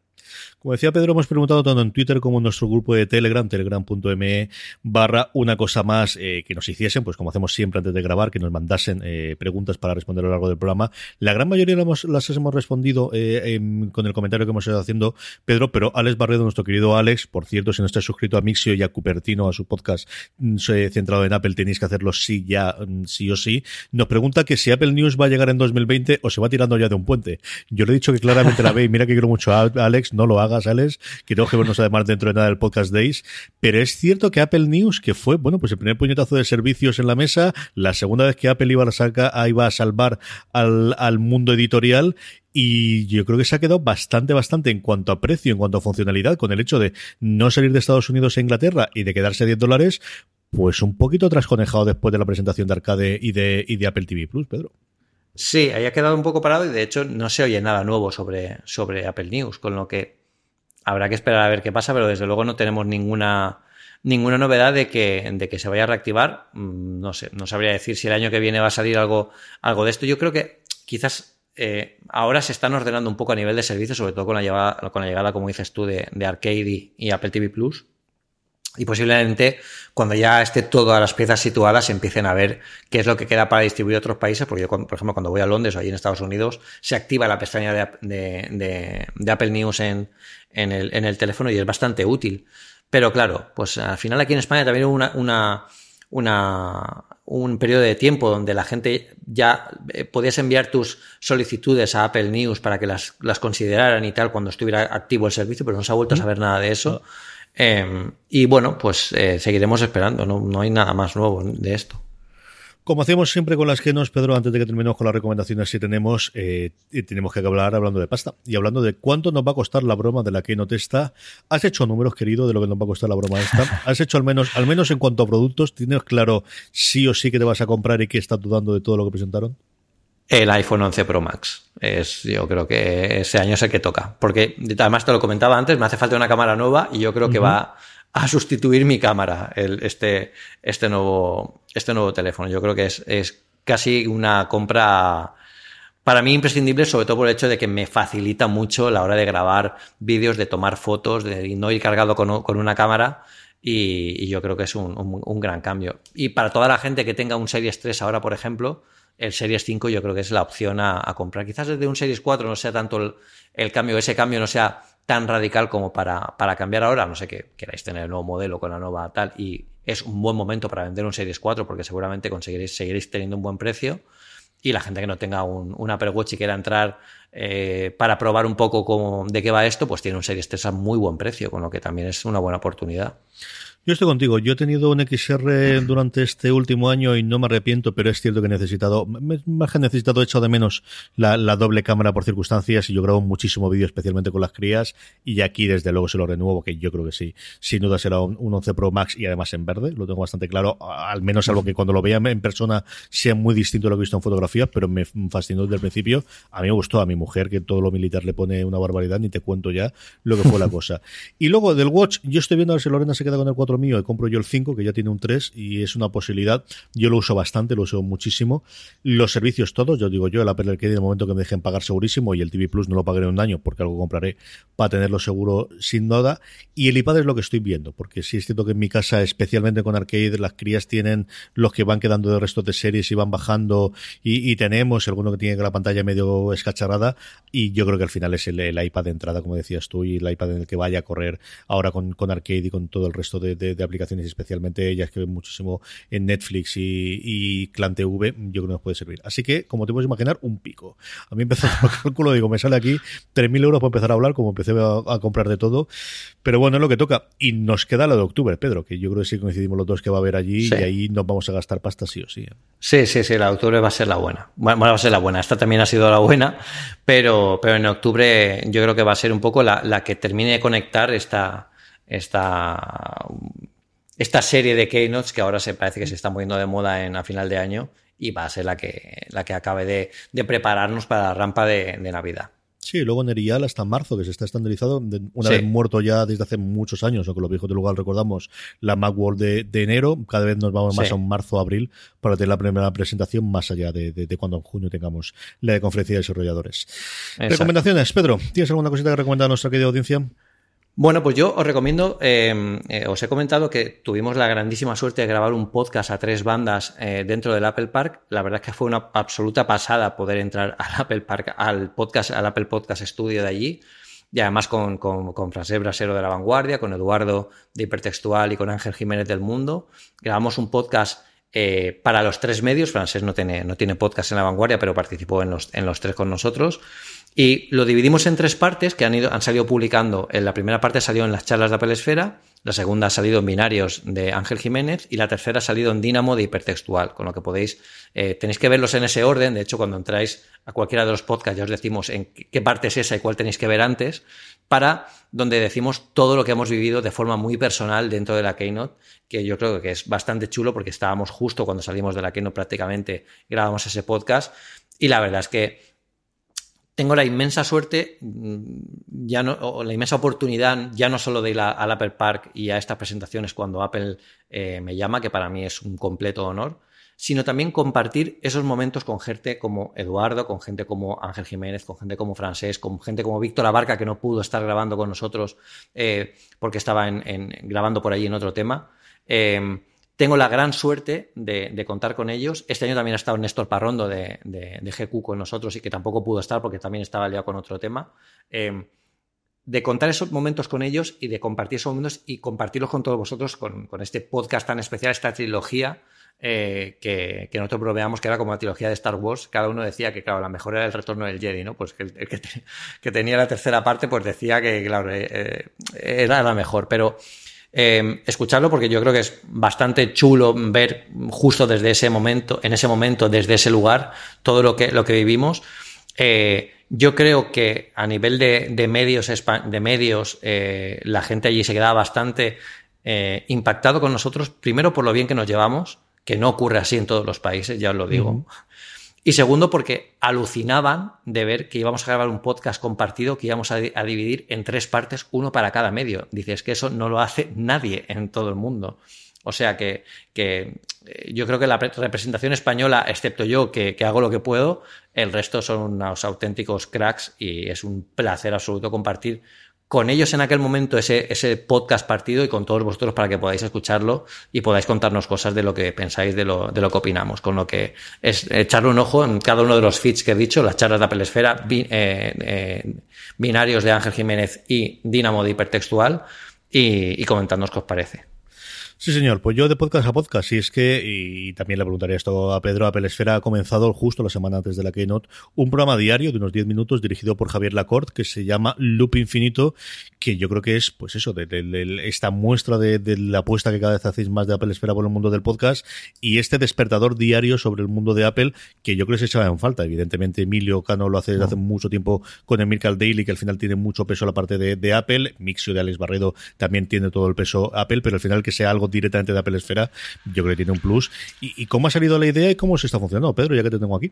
Como decía Pedro, hemos preguntado tanto en Twitter como en nuestro grupo de Telegram, telegram.me barra una cosa más eh, que nos hiciesen, pues como hacemos siempre antes de grabar, que nos mandasen eh, preguntas para responder a lo largo del programa. La gran mayoría las hemos, respondido eh, con el comentario que hemos estado haciendo, Pedro, pero Alex Barredo, nuestro querido Alex, por cierto, si no estás suscrito a Mixio y a Cupertino, a su podcast mm, centrado en Apple, tenéis que hacerlo sí ya, mm, sí o sí, nos pregunta que si Apple News va a llegar en 2020 o se va tirando ya de un puente. Yo le he dicho que claramente la ve y mira que quiero mucho a Alex, no lo hagas, Alex, quiero que vernos además dentro de nada del podcast Days, pero es cierto que Apple News, que fue, bueno, pues el primer puñetazo de servicios en la mesa, la segunda vez que Apple iba a, sacar, iba a salvar al, al mundo editorial y yo creo que se ha quedado bastante, bastante en cuanto a precio, en cuanto a funcionalidad, con el hecho de no salir de Estados Unidos a Inglaterra y de quedarse a 10 dólares, pues un poquito trasconejado después de la presentación de Arcade y de, y de Apple TV Plus, Pedro. Sí, ahí ha quedado un poco parado y de hecho no se oye nada nuevo sobre, sobre Apple News, con lo que habrá que esperar a ver qué pasa, pero desde luego no tenemos ninguna ninguna novedad de que, de que se vaya a reactivar. Mm, no sé, no sabría decir si el año que viene va a salir algo, algo de esto. Yo creo que quizás eh, ahora se están ordenando un poco a nivel de servicio, sobre todo con la llegada, con la llegada como dices tú, de, de Arcade y, Apple TV Plus. Y posiblemente cuando ya esté todas las piezas situadas empiecen a ver qué es lo que queda para distribuir a otros países, porque yo, por ejemplo, cuando voy a Londres o allí en Estados Unidos, se activa la pestaña de, de, de Apple News en, en, el, en el teléfono y es bastante útil. Pero claro, pues al final aquí en España también hubo una, una, una, un periodo de tiempo donde la gente ya eh, podías enviar tus solicitudes a Apple News para que las, las consideraran y tal cuando estuviera activo el servicio, pero no se ha vuelto a saber nada de eso. Eh, y bueno, pues eh, seguiremos esperando, no, no hay nada más nuevo de esto. Como hacemos siempre con las que nos, Pedro, antes de que terminemos con las recomendaciones si tenemos, eh, tenemos que hablar hablando de pasta y hablando de cuánto nos va a costar la broma de la que no te está. ¿Has hecho números, querido, de lo que nos va a costar la broma esta? ¿Has hecho al menos, al menos en cuanto a productos, tienes claro sí o sí que te vas a comprar y que estás dudando de todo lo que presentaron? El iPhone 11 Pro Max. Es, yo creo que ese año es el que toca. Porque además te lo comentaba antes, me hace falta una cámara nueva y yo creo que va a sustituir mi cámara, el, este, este, nuevo, este nuevo teléfono. Yo creo que es, es casi una compra para mí imprescindible, sobre todo por el hecho de que me facilita mucho la hora de grabar vídeos, de tomar fotos, de no ir cargado con, con una cámara. Y, yo creo que es un, un, gran cambio. Y para toda la gente que tenga un Series 3 ahora, por ejemplo, el Series 5 yo creo que es la opción a, a comprar. Quizás desde un Series 4 no sea tanto el, el, cambio, ese cambio no sea tan radical como para, para cambiar ahora, no sé que queráis tener el nuevo modelo con la nueva tal, y es un buen momento para vender un Series 4 porque seguramente conseguiréis, seguiréis teniendo un buen precio. Y la gente que no tenga un, un Apple Watch y quiera entrar eh, para probar un poco cómo, de qué va esto, pues tiene un Series 3 a muy buen precio, con lo que también es una buena oportunidad. Yo estoy contigo. Yo he tenido un XR durante este último año y no me arrepiento, pero es cierto que he necesitado, más que he necesitado, he echado de menos la, doble cámara por circunstancias y yo grabo muchísimo vídeo, especialmente con las crías. Y aquí, desde luego, se lo renuevo, que yo creo que sí. Sin duda será un, 11 Pro Max y además en verde, lo tengo bastante claro. Al menos algo que cuando lo veía en persona sea muy distinto a lo que he visto en fotografías, pero me fascinó desde el principio. A mí me gustó, a mi mujer, que todo lo militar le pone una barbaridad, ni te cuento ya lo que fue la cosa. Y luego del Watch, yo estoy viendo a ver si Lorena se queda con el 4 mío y compro yo el 5, que ya tiene un 3 y es una posibilidad. Yo lo uso bastante, lo uso muchísimo. Los servicios todos, yo digo yo, el Apple Arcade en el momento que me dejen pagar segurísimo y el TV Plus no lo pagaré un año porque algo compraré para tenerlo seguro sin duda. Y el iPad es lo que estoy viendo, porque sí es cierto que en mi casa, especialmente con Arcade, las crías tienen los que van quedando de resto de series y van bajando y, tenemos alguno que tiene la pantalla medio escacharrada y yo creo que al final es el, iPad de entrada, como decías tú, y el iPad en el que vaya a correr ahora con, con Arcade y con todo el resto de, de aplicaciones especialmente ellas que ven muchísimo en Netflix y, y Clan TV, yo creo que nos puede servir. Así que, como te puedes imaginar, un pico. A mí empezó el cálculo, digo, me sale aquí 3.000 euros para empezar a hablar, como empecé a, comprar de todo. Pero bueno, es lo que toca. Y nos queda lo de octubre, Pedro, que yo creo que sí coincidimos los dos que va a haber allí y ahí nos vamos a gastar pasta sí o sí. Sí, sí, sí, la de octubre va a ser la buena. Bueno, va a ser la buena. Esta también ha sido la buena, pero, pero en octubre yo creo que va a ser un poco la, la que termine de conectar esta, esta esta serie de keynotes que ahora se parece que se está moviendo de moda en a final de año y va a ser la que, la que acabe de, de prepararnos para la rampa de, de Navidad. Sí, luego en Erial hasta marzo, que se está estandarizado, una vez muerto ya desde hace muchos años, o que los viejos del lugar recordamos, la Macworld de, de enero, cada vez nos vamos más a un marzo, abril, para tener la primera presentación, más allá de, de, cuando en junio tengamos la de conferencia de desarrolladores. Recomendaciones, Pedro, ¿tienes alguna cosita que recomendar a nuestra querida audiencia? Bueno, pues yo os recomiendo, em, eh, os he comentado que tuvimos la grandísima suerte de grabar un podcast a tres bandas eh, dentro del Apple Park. La verdad es que fue una absoluta pasada poder entrar al Apple Park, al podcast, al Apple Podcast Studio de allí. Y además con, con, con Francés Brasero de La Vanguardia, con Eduardo de Hipertextual y con Ángel Jiménez del Mundo. Grabamos un podcast eh, para los tres medios. Francés no tiene, no tiene podcast en La Vanguardia, pero participó en los, en los tres con nosotros. Y lo dividimos en tres partes que han, ido, han salido publicando. En la primera parte salió en las charlas de Apple Esfera, la segunda ha salido en binarios de Ángel Jiménez y la tercera ha salido en Dynamo de hipertextual, con lo que podéis, eh, tenéis que verlos en ese orden. De hecho, cuando entráis a cualquiera de los podcasts ya os decimos en qué parte es esa y cuál tenéis que ver antes, para donde decimos todo lo que hemos vivido de forma muy personal dentro de la Keynote, que yo creo que es bastante chulo porque estábamos justo cuando salimos de la Keynote prácticamente, grabamos ese podcast y la verdad es que tengo la inmensa suerte, mm, ya o la inmensa oportunidad, ya no solo de ir al Apple Park y a estas presentaciones cuando Apple eh, me llama, que para mí es un completo honor, sino también compartir esos momentos con gente como Eduardo, con gente como Ángel Jiménez, con gente como Francés, con gente como Víctor Abarca, que no pudo estar grabando con nosotros eh, porque estaba en, grabando por allí en otro tema. Eh, tengo la gran suerte de, contar con ellos. Este año también ha estado Néstor Parrondo de, GQ con nosotros y que tampoco pudo estar porque también estaba liado con otro tema. Em, de contar esos momentos con ellos y de compartir esos momentos y compartirlos con todos vosotros con, este podcast tan especial, esta trilogía eh, que, nosotros proveamos, que era como la trilogía de Star Wars. Cada uno decía que, claro, la mejor era el retorno del Jedi, ¿no? Pues que el, que, tenía la tercera parte, pues decía que, claro, eh, eh, era la mejor. Pero eh, escucharlo porque yo creo que es bastante chulo ver justo desde ese momento, en ese momento, desde ese lugar, todo lo que, lo que vivimos. Eh, yo creo que a nivel de, medios, de medios eh, la gente allí se quedaba bastante impactado con nosotros, primero por lo bien que nos llevamos, que no ocurre así en todos los países, ya os lo digo. Y segundo, porque alucinaban de ver que íbamos a grabar un podcast compartido que íbamos a, dividir en tres partes, uno para cada medio. Dices que eso no lo hace nadie en todo el mundo. O sea que, que eh, yo creo que la representación española, excepto yo, que, que, hago lo que puedo, el resto son unos auténticos cracks y es un placer absoluto compartir con ellos en aquel momento ese, ese podcast partido y con todos vosotros para que podáis escucharlo y podáis contarnos cosas de lo que pensáis, de lo, de lo que opinamos. Con lo que es echarle un ojo en cada uno de los feeds que he dicho, las charlas de Apple Esfera, eh, eh, binarios de Ángel Jiménez y Dínamo de Hipertextual y, y comentadnos qué os parece. Sí, señor. Pues yo de podcast a podcast, y es que, y también le preguntaría esto a Pedro, Apple Esfera ha comenzado justo la semana antes de la Keynote un programa diario de unos 10 minutos dirigido por Javier Lacorte que se llama Loop Infinito, que yo creo que es, pues eso, de, esta muestra de, la apuesta que cada vez hacéis más de Apple Esfera por el mundo del podcast y este despertador diario sobre el mundo de Apple, que yo creo que se echaba en falta. Evidentemente, Emilio Cano lo hace desde hace mucho tiempo con el Mircal Daily, que al final tiene mucho peso la parte de, de Apple. Mixio de Alex Barredo también tiene todo el peso Apple, pero al final que sea algo directamente de Apple Esfera, yo creo que tiene un plus. ¿Y, cómo ha salido la idea y cómo se está funcionando, Pedro, ya que te tengo aquí?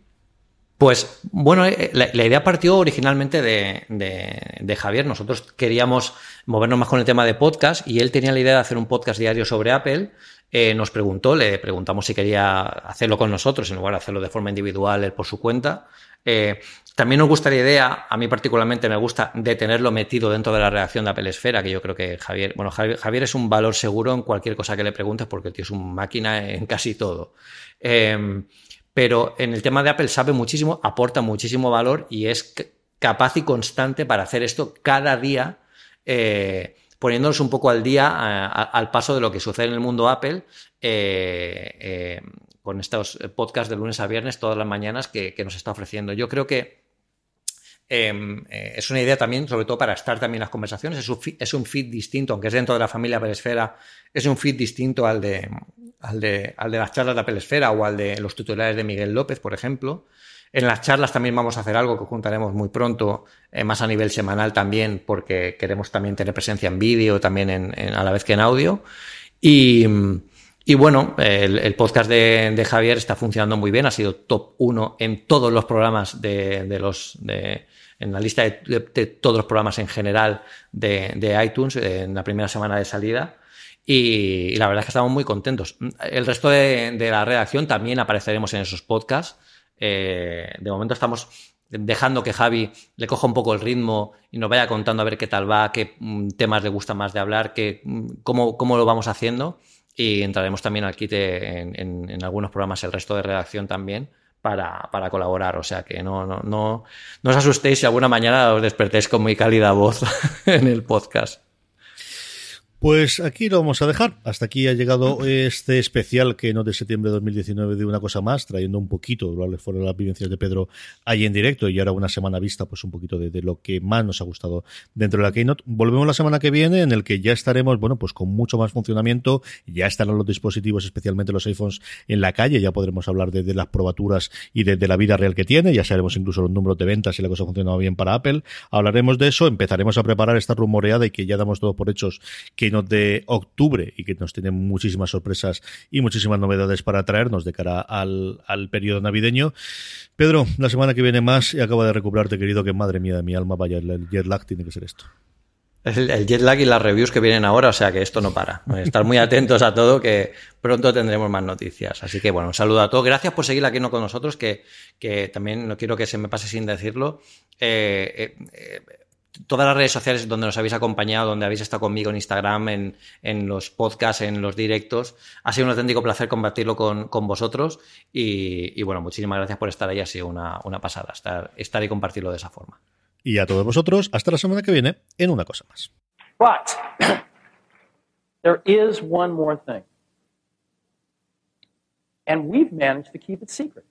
Pues bueno, eh, la, idea partió originalmente de, Javier. Nosotros queríamos movernos más con el tema de podcast y él tenía la idea de hacer un podcast diario sobre Apple. Eh, nos preguntó, le preguntamos si quería hacerlo con nosotros en lugar de hacerlo de forma individual él por su cuenta. Eh, también nos gusta la idea, a mí particularmente me gusta, de tenerlo metido dentro de la redacción de Apple Esfera, que yo creo que Javier, bueno, Javier, es un valor seguro en cualquier cosa que le preguntes porque el tío es un máquina en casi todo. Em, pero en el tema de Apple sabe muchísimo, aporta muchísimo valor y es capaz y constante para hacer esto cada día, eh, poniéndonos un poco al día, al paso de lo que sucede en el mundo Apple. Eh, con estos podcasts de lunes a viernes todas las mañanas que nos está ofreciendo. Yo creo que Em, eh, es una idea también, sobre todo para estar también las conversaciones. Es un, feed, distinto, aunque es dentro de la familia Pelesfera, es un feed distinto al de, al de, al de las charlas de Pelesfera o al de los tutoriales de Miguel López, por ejemplo. En las charlas también vamos a hacer algo que juntaremos muy pronto, eh, más a nivel semanal también, porque queremos también tener presencia en vídeo, también en, a la vez que en audio. Y, y bueno, el, podcast de, Javier está funcionando muy bien, ha sido top 1 en todos los programas de, de los de, en la lista de, todos los programas en general de, iTunes en la primera semana de salida. Y, la verdad es que estamos muy contentos. El resto de, la redacción también apareceremos en esos podcasts. Eh, de momento estamos dejando que Javi le coja un poco el ritmo y nos vaya contando a ver qué tal va, qué mm, temas le gusta más de hablar, qué, mm, cómo, cómo lo vamos haciendo. Y entraremos también al quite en, en, algunos programas, el resto de redacción también, para, para, colaborar. O sea que no, no, no, no os asustéis si alguna mañana os despertéis con muy cálida voz en el podcast. Pues aquí lo vamos a dejar. Hasta aquí ha llegado este especial que no de septiembre de 2019 de una cosa más, trayendo un poquito, fueron las vivencias de Pedro ahí en directo y ahora una semana vista, pues un poquito de, lo que más nos ha gustado dentro de la Keynote. Volvemos la semana que viene en el que ya estaremos, bueno, pues con mucho más funcionamiento, ya estarán los dispositivos, especialmente los iPhones en la calle, ya podremos hablar de, las probaturas y de, la vida real que tiene, ya sabremos incluso los números de ventas y la cosa ha funcionado bien para Apple. Hablaremos de eso, empezaremos a preparar esta rumoreada y que ya damos todo por hechos que de octubre y que nos tiene muchísimas sorpresas y muchísimas novedades para traernos de cara al, al periodo navideño. Pedro, la semana que viene más y acaba de recuperarte, querido, que madre mía de mi alma, vaya, el jet lag tiene que ser esto. El, el, jet lag y las reviews que vienen ahora, o sea que esto no para. Estar muy atentos a todo, que pronto tendremos más noticias. Así que bueno, un saludo a todos. Gracias por seguir aquí no con nosotros, que, que también no quiero que se me pase sin decirlo. Eh, eh, eh todas las redes sociales donde nos habéis acompañado, donde habéis estado conmigo en Instagram, en, en los podcasts, en los directos. Ha sido un auténtico placer compartirlo con, con vosotros y, y, bueno, muchísimas gracias por estar ahí. Ha sido una, una pasada estar, estar y compartirlo de esa forma. Y a todos vosotros, hasta la semana que viene en una cosa más. But there is one more thing. And we've managed to keep it secret.